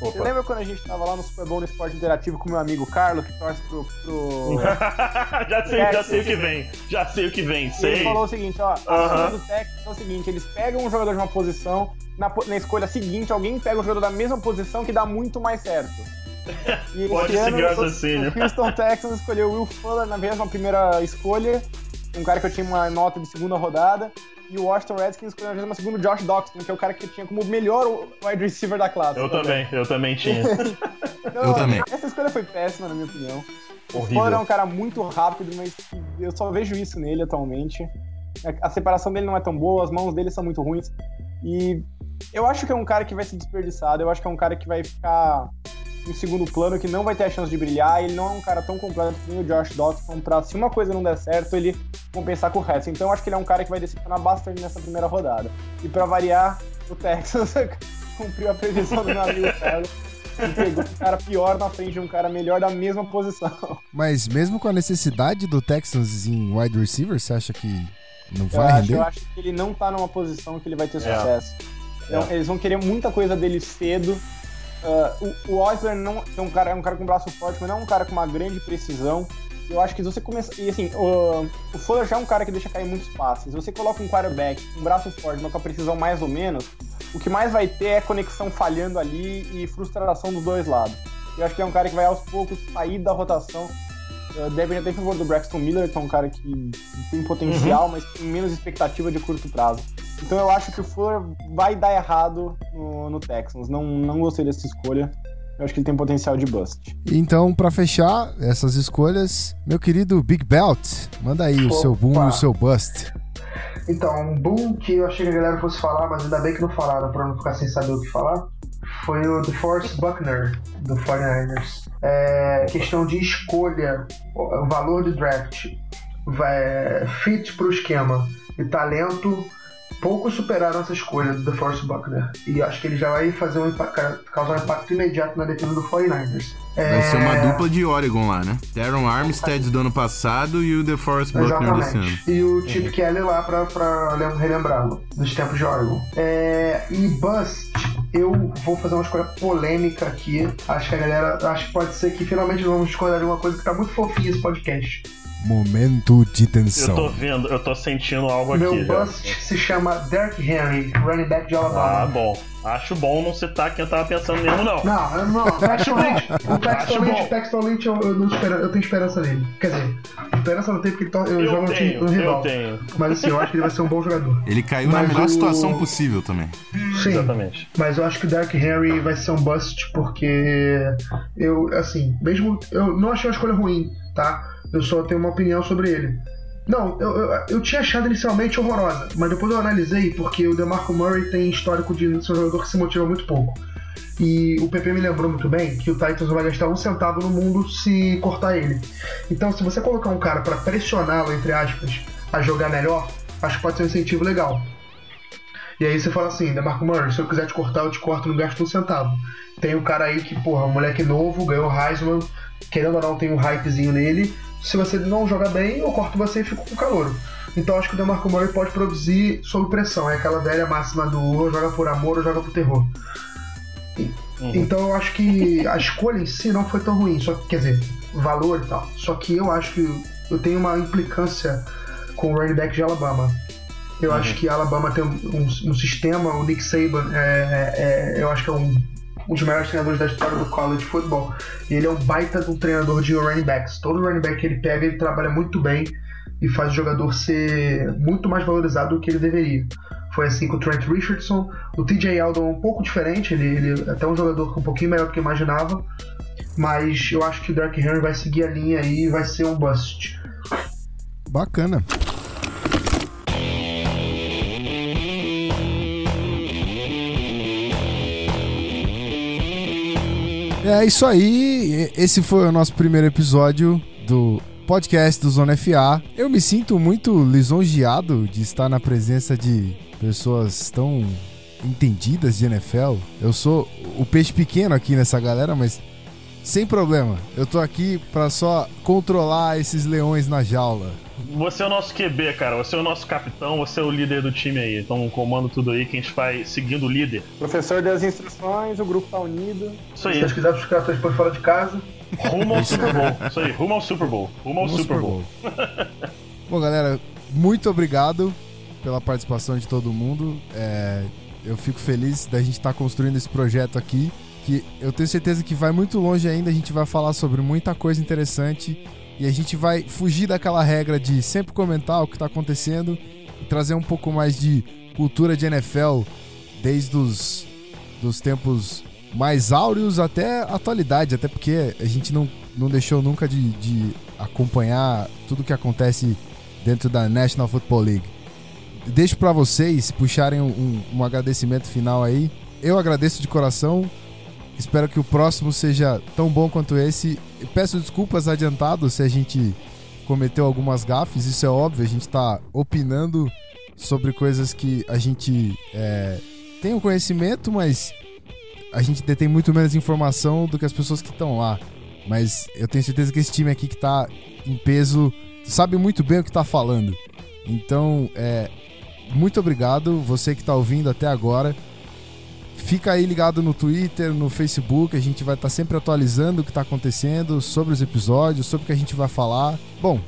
Você lembra quando a gente tava lá no Super Bowl no Esporte Interativo com meu amigo Carlos, que torce pro. pro... [laughs] já sei, já sei o que vem. Já sei o que vem, sei. Ele falou o seguinte, ó, a Aham. do Texas é o seguinte, eles pegam um jogador de uma posição, na, na escolha seguinte, alguém pega um jogador da mesma posição que dá muito mais certo. [laughs] E Pode seguir o o- raciocínio. O Houston Texans escolheu o Will Fuller na mesma primeira escolha, um cara que eu tinha uma nota de segunda rodada, e o Washington Redskins escolheu na mesma segunda o Josh Doxson, que é o cara que tinha como o melhor wide receiver da classe. Eu também, eu também tinha. [laughs] Então, Eu também. Essa escolha foi péssima, na minha opinião. O Horrível. Fuller é um cara muito rápido, mas eu só vejo isso nele atualmente. A separação dele não é tão boa, as mãos dele são muito ruins. E eu acho que é um cara que vai ser desperdiçado, eu acho que é um cara que vai ficar em segundo plano, que não vai ter a chance de brilhar. Ele não é um cara tão completo nem o Josh Doxson pra, se uma coisa não der certo, ele compensar com o resto. Então eu acho que ele é um cara que vai decepcionar bastante nessa primeira rodada. E pra variar, o Texas [laughs] cumpriu a previsão do meu amigo Carlos. E pegou um cara pior na frente de um cara melhor da mesma posição. Mas mesmo com a necessidade do Texans em wide receiver, você acha que não Eu vai acho, render? eu acho que ele não tá numa posição que ele vai ter É. sucesso. Então, Eles vão querer muita coisa dele cedo. Ah, o, o Osler não é um cara, é um cara com braço forte, mas não é um cara com uma grande precisão. Eu acho que se você começar. E assim, o, o Fuller já é um cara que deixa cair muitos passes. Se você coloca um quarterback com braço forte, mas com a precisão mais ou menos, o que mais vai ter é conexão falhando ali e frustração dos dois lados. Eu acho que é um cara que vai aos poucos sair da rotação. Uh, deve até em favor do Braxton Miller, que é um cara que tem potencial, mas tem menos expectativa de curto prazo. Então eu acho que o Fuller vai dar errado no, no Texans. Não, não gostei dessa escolha. Eu acho que ele tem potencial de bust. Então, pra fechar essas escolhas, meu querido Big Belt, manda aí o seu boom e o seu bust. Então, um boom que eu achei que a galera fosse falar, mas ainda bem que não falaram pra não ficar sem saber o que falar, foi o DeForest Buckner, do 49ers. É, questão de escolha, o o valor do draft, vai, fit pro esquema e talento, poucos superaram essa escolha do DeForest Buckner. E acho que ele já vai fazer um impacto, causar um impacto imediato na defesa do 49ers. Vai ser uma É, dupla de Oregon lá, né? Teron Armstead do ano passado e o DeForest Buckner desse ano. E o Chip Kelly lá pra, pra lem- relembrá-lo dos tempos de Oregon. É, e Bust, eu vou fazer uma escolha polêmica aqui. Acho que a galera. Acho que pode ser que finalmente vamos discordar de uma coisa que tá muito fofinha esse podcast. Momento de Eu tô tensão. vendo, eu tô sentindo algo Meu aqui. já. Bust se chama Derrick Henry, running back de Ah, Alabama. bom. Acho bom não citar quem eu tava pensando mesmo, não. Não, não. O Paxton Lynch, o Paxton Acho Lynch, bom. o Paxton Lynch eu, eu, espero, eu tenho esperança nele. Quer dizer, esperança não tem porque ele eu, Eu jogo no time tenho, no rival. eu tenho. Mas assim, eu acho que ele vai ser um bom jogador. Ele caiu na Mas melhor o- situação possível também. Sim. Exatamente. Mas eu acho que o Dark Henry vai ser um bust porque eu, assim, mesmo. Eu não achei uma escolha ruim, tá? Eu só tenho uma opinião sobre ele. Não, eu, eu, eu tinha achado inicialmente horrorosa, mas depois eu analisei porque o DeMarco Murray tem histórico de ser um jogador que se motiva muito pouco. E o PP me lembrou muito bem que o Titans vai gastar um centavo no mundo se cortar ele. Então, se você colocar um cara pra pressioná-lo, entre aspas, a jogar melhor, acho que pode ser um incentivo legal. E aí você fala assim, DeMarco Murray, se eu quiser te cortar, eu te corto, não gasto um centavo. Tem um cara aí que, porra, um moleque novo, ganhou o Heisman, querendo ou não, tem um hypezinho nele. Se você não jogar bem, eu corto você e fico com calor. Então acho que o DeMarco Murray pode produzir sob pressão. É aquela velha máxima do ou joga por amor ou joga por terror. Uhum. Então eu acho que a escolha em si não foi tão ruim, só que, quer dizer, valor e tal. Só que eu acho que eu tenho uma implicância com o running back de Alabama. Eu acho que Alabama tem um, um sistema, o Nick Saban, é, é- é- eu acho que é um, um dos melhores treinadores da história do college football. E ele é um baita de um treinador de running backs. Todo running back que ele pega, ele trabalha muito bem e faz o jogador ser muito mais valorizado do que ele deveria. Foi assim com o Trent Richardson. O TJ Aldo é um pouco diferente, ele, ele é até um jogador um pouquinho melhor do que imaginava. Mas eu acho que o Dark Henry vai seguir a linha aí e vai ser um bust. Bacana. É isso aí. Esse foi o nosso primeiro episódio do podcast do Zona FA. Eu me sinto muito lisonjeado de estar na presença de pessoas tão entendidas de NFL. Eu sou o peixe pequeno aqui nessa galera, mas sem problema. Eu tô aqui pra só controlar esses leões na jaula. Você é o nosso QB, cara. Você é o nosso capitão, você é o líder do time aí. Então comando tudo aí que a gente vai seguindo o líder. O professor deu as instruções, o grupo tá unido. Isso Se aí. vocês quiserem buscar vocês por fora de casa, Rumo ao Super Bowl. Isso aí, rumo ao Super Bowl. Rumo ao No Super Bowl. Bom, galera, muito obrigado pela participação de todo mundo. É, eu fico feliz da gente estar construindo esse projeto aqui, que eu tenho certeza que vai muito longe ainda. A gente vai falar sobre muita coisa interessante e a gente vai fugir daquela regra de sempre comentar o que está acontecendo e trazer um pouco mais de cultura de NFL desde os dos tempos mais áureos até a atualidade, até porque a gente não, não deixou nunca de, de acompanhar tudo que acontece dentro da National Football League. Deixo para vocês puxarem um, um agradecimento final aí. Eu agradeço de coração. Espero que o próximo seja tão bom quanto esse. Peço desculpas adiantado se a gente cometeu algumas gafes, isso é óbvio. A gente tá opinando sobre coisas que a gente é, tem o conhecimento, mas a gente detém muito menos informação do que as pessoas que estão lá. Mas eu tenho certeza que esse time aqui que tá em peso sabe muito bem o que tá falando. Então, é, muito obrigado, você que tá ouvindo até agora. Fica aí ligado no Twitter, no Facebook, a gente vai estar sempre atualizando o que tá acontecendo, sobre os episódios, sobre o que a gente vai falar. Bom,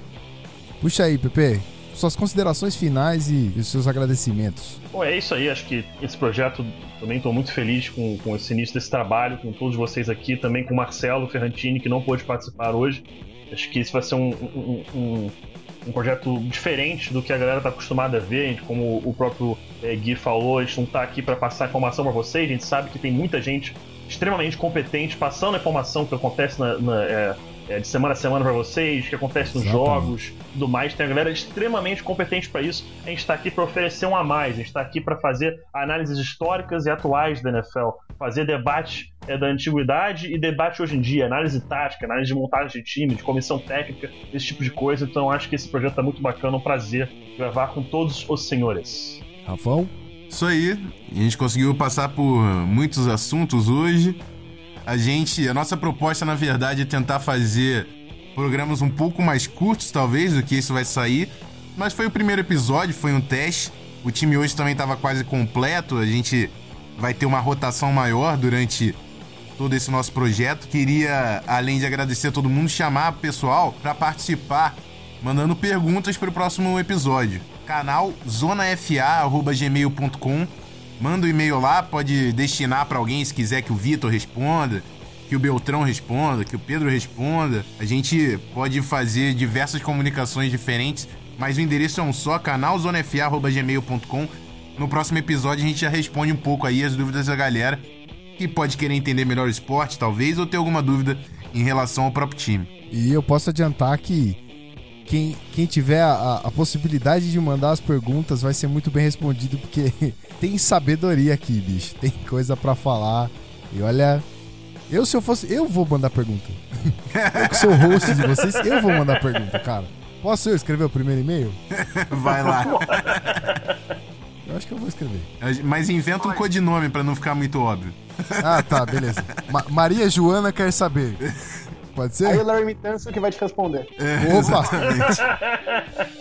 puxa aí, Pepe, suas considerações finais e os seus agradecimentos. Bom, é isso aí. Acho que esse projeto também estou muito feliz com, com esse início desse trabalho, com todos vocês aqui, também com o Marcelo Ferrantini, que não pôde participar hoje. Acho que esse vai ser um, um, um projeto diferente do que a galera está acostumada a ver. Gente, como o próprio é, Gui falou, a gente não está aqui para passar informação para vocês. A gente sabe que tem muita gente extremamente competente passando a informação que acontece na, na, é, é, de semana a semana para vocês, que acontece nos Exatamente. jogos, tudo mais. Tem a galera extremamente competente para isso. A gente está aqui para oferecer um a mais. A gente está aqui para fazer análises históricas e atuais da NFL, fazer debate é, da antiguidade e debate hoje em dia, análise tática, análise de montagem de time, de comissão técnica, esse tipo de coisa. Então acho que esse projeto está muito bacana, um prazer gravar com todos os senhores. Rafão? Isso aí. A gente conseguiu passar por muitos assuntos hoje. A gente, a nossa proposta na verdade é tentar fazer programas um pouco mais curtos, talvez, do que isso vai sair. Mas foi o primeiro episódio, foi um teste. O time hoje também estava quase completo. A gente vai ter uma rotação maior durante todo esse nosso projeto. Queria, além de agradecer a todo mundo, chamar o pessoal para participar, mandando perguntas para o próximo episódio. Canal zonafa@gmail.com. Manda o e-mail lá, pode destinar para alguém se quiser que o Vitor responda, que o Beltrão responda, que o Pedro responda. A gente pode fazer diversas comunicações diferentes, mas o endereço é um só, canalzonafa@gmail.com. No próximo episódio a gente já responde um pouco aí as dúvidas da galera que pode querer entender melhor o esporte, talvez, ou ter alguma dúvida em relação ao próprio time. E eu posso adiantar que quem, quem tiver a, a possibilidade de mandar as perguntas vai ser muito bem respondido, porque [laughs] tem sabedoria aqui, bicho. Tem coisa pra falar. E olha, eu se eu fosse. Eu vou mandar pergunta. [laughs] eu que sou o host de vocês, eu vou mandar pergunta, cara. Posso eu escrever o primeiro e-mail? Vai lá. [laughs] Eu acho que eu vou escrever. Mas inventa um codinome pra não ficar muito óbvio. Ah, tá, beleza. Ma- Maria Joana quer saber. Pode Aí o ser? Larry Mitanço que vai te responder. É, Opa!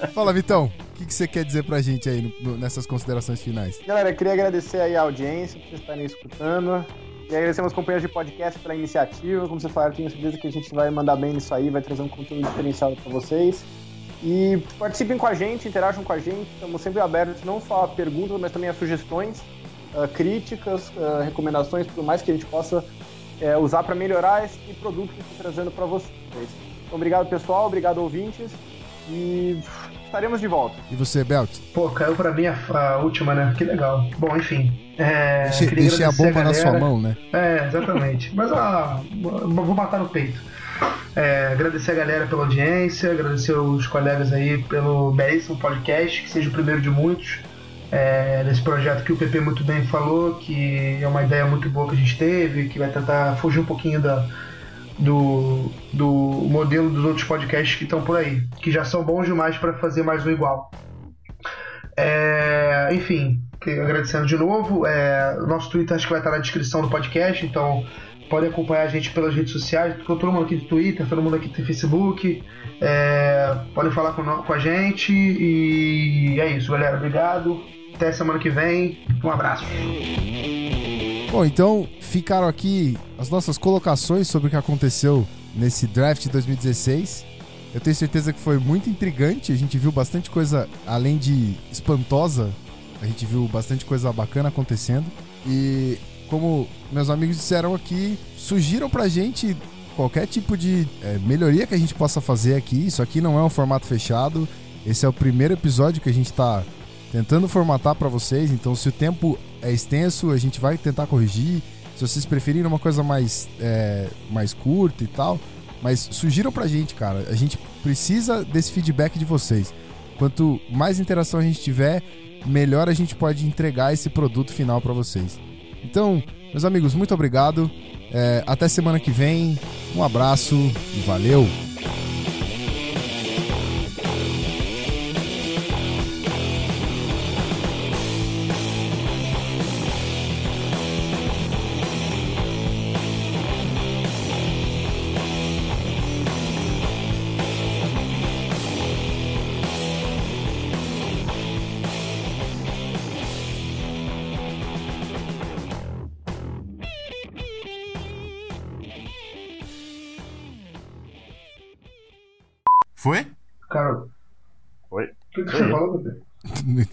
[laughs] Fala, Vitão. O que, que você quer dizer pra gente aí no- no- nessas considerações finais? Galera, eu queria agradecer aí a audiência por vocês estarem escutando. E agradecer meus companheiros de podcast pela iniciativa. Como vocês falaram, tenho certeza que a gente vai mandar bem nisso aí, vai trazer um conteúdo diferenciado pra vocês. E participem com a gente, interajam com a gente. Estamos sempre abertos não só a perguntas, mas também a sugestões, ah, críticas, ah, recomendações, tudo mais que a gente possa eh, usar para melhorar esse produto que estou trazendo para vocês. Então, obrigado, pessoal. Obrigado, ouvintes. E estaremos de volta. E você, Belt? pô, caiu pra mim a, a última, né? Que legal. Bom, enfim. É, deixei a bomba na sua mão, né? É, exatamente. Mas ah, vou matar no peito. É, agradecer a galera pela audiência, agradecer os colegas aí pelo belíssimo podcast, que seja o primeiro de muitos. É, nesse projeto que o PP muito bem falou, que é uma ideia muito boa que a gente teve, que vai tentar fugir um pouquinho da, do, do modelo dos outros podcasts que estão por aí, que já são bons demais para fazer mais um igual. É, enfim, agradecendo de novo. É, o nosso Twitter acho que vai estar na descrição do podcast, então podem acompanhar a gente pelas redes sociais, todo mundo aqui do Twitter, todo mundo aqui do Facebook. É, podem falar com, com a gente e é isso, galera. Obrigado. Até semana que vem. Um abraço. Bom, então ficaram aqui as nossas colocações sobre o que aconteceu nesse draft 2016. Eu tenho certeza que foi muito intrigante. A gente viu bastante coisa, além de espantosa, a gente viu bastante coisa bacana acontecendo. E como meus amigos disseram aqui, sugiram pra gente qualquer tipo de é, melhoria que a gente possa fazer aqui. Isso aqui não é um formato fechado. Esse é o primeiro episódio que a gente tá tentando formatar para vocês. Então, se o tempo é extenso, a gente vai tentar corrigir. Se vocês preferirem uma coisa mais, é, mais curta e tal. Mas sugiram pra gente, cara. A gente precisa desse feedback de vocês. Quanto mais interação a gente tiver, melhor a gente pode entregar esse produto final para vocês. Então, meus amigos, muito obrigado. É, até semana que vem. Um abraço e valeu!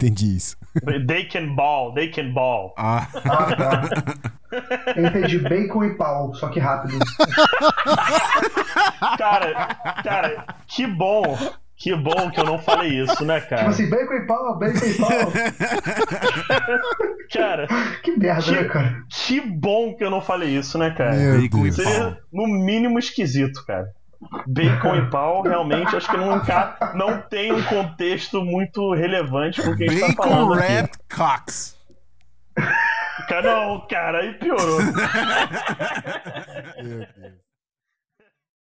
Entendi isso. They can ball, they can ball. Ah. Ah, tá. Eu entendi bacon e pau, só que rápido. Cara, cara, que bom. Que bom que eu não falei isso, né, Tipo cara? assim, bacon e pau, bacon e pau. [laughs] Cara, Que merda, né, cara? que bom que eu não falei isso, né, cara? Meu e. Seria no mínimo esquisito, cara. Bacon e pau, realmente, acho que não, não tem um contexto muito relevante pro que a gente tá Bacon falando aqui. Red Cox. Cara, não, cara, aí piorou. Meu Deus.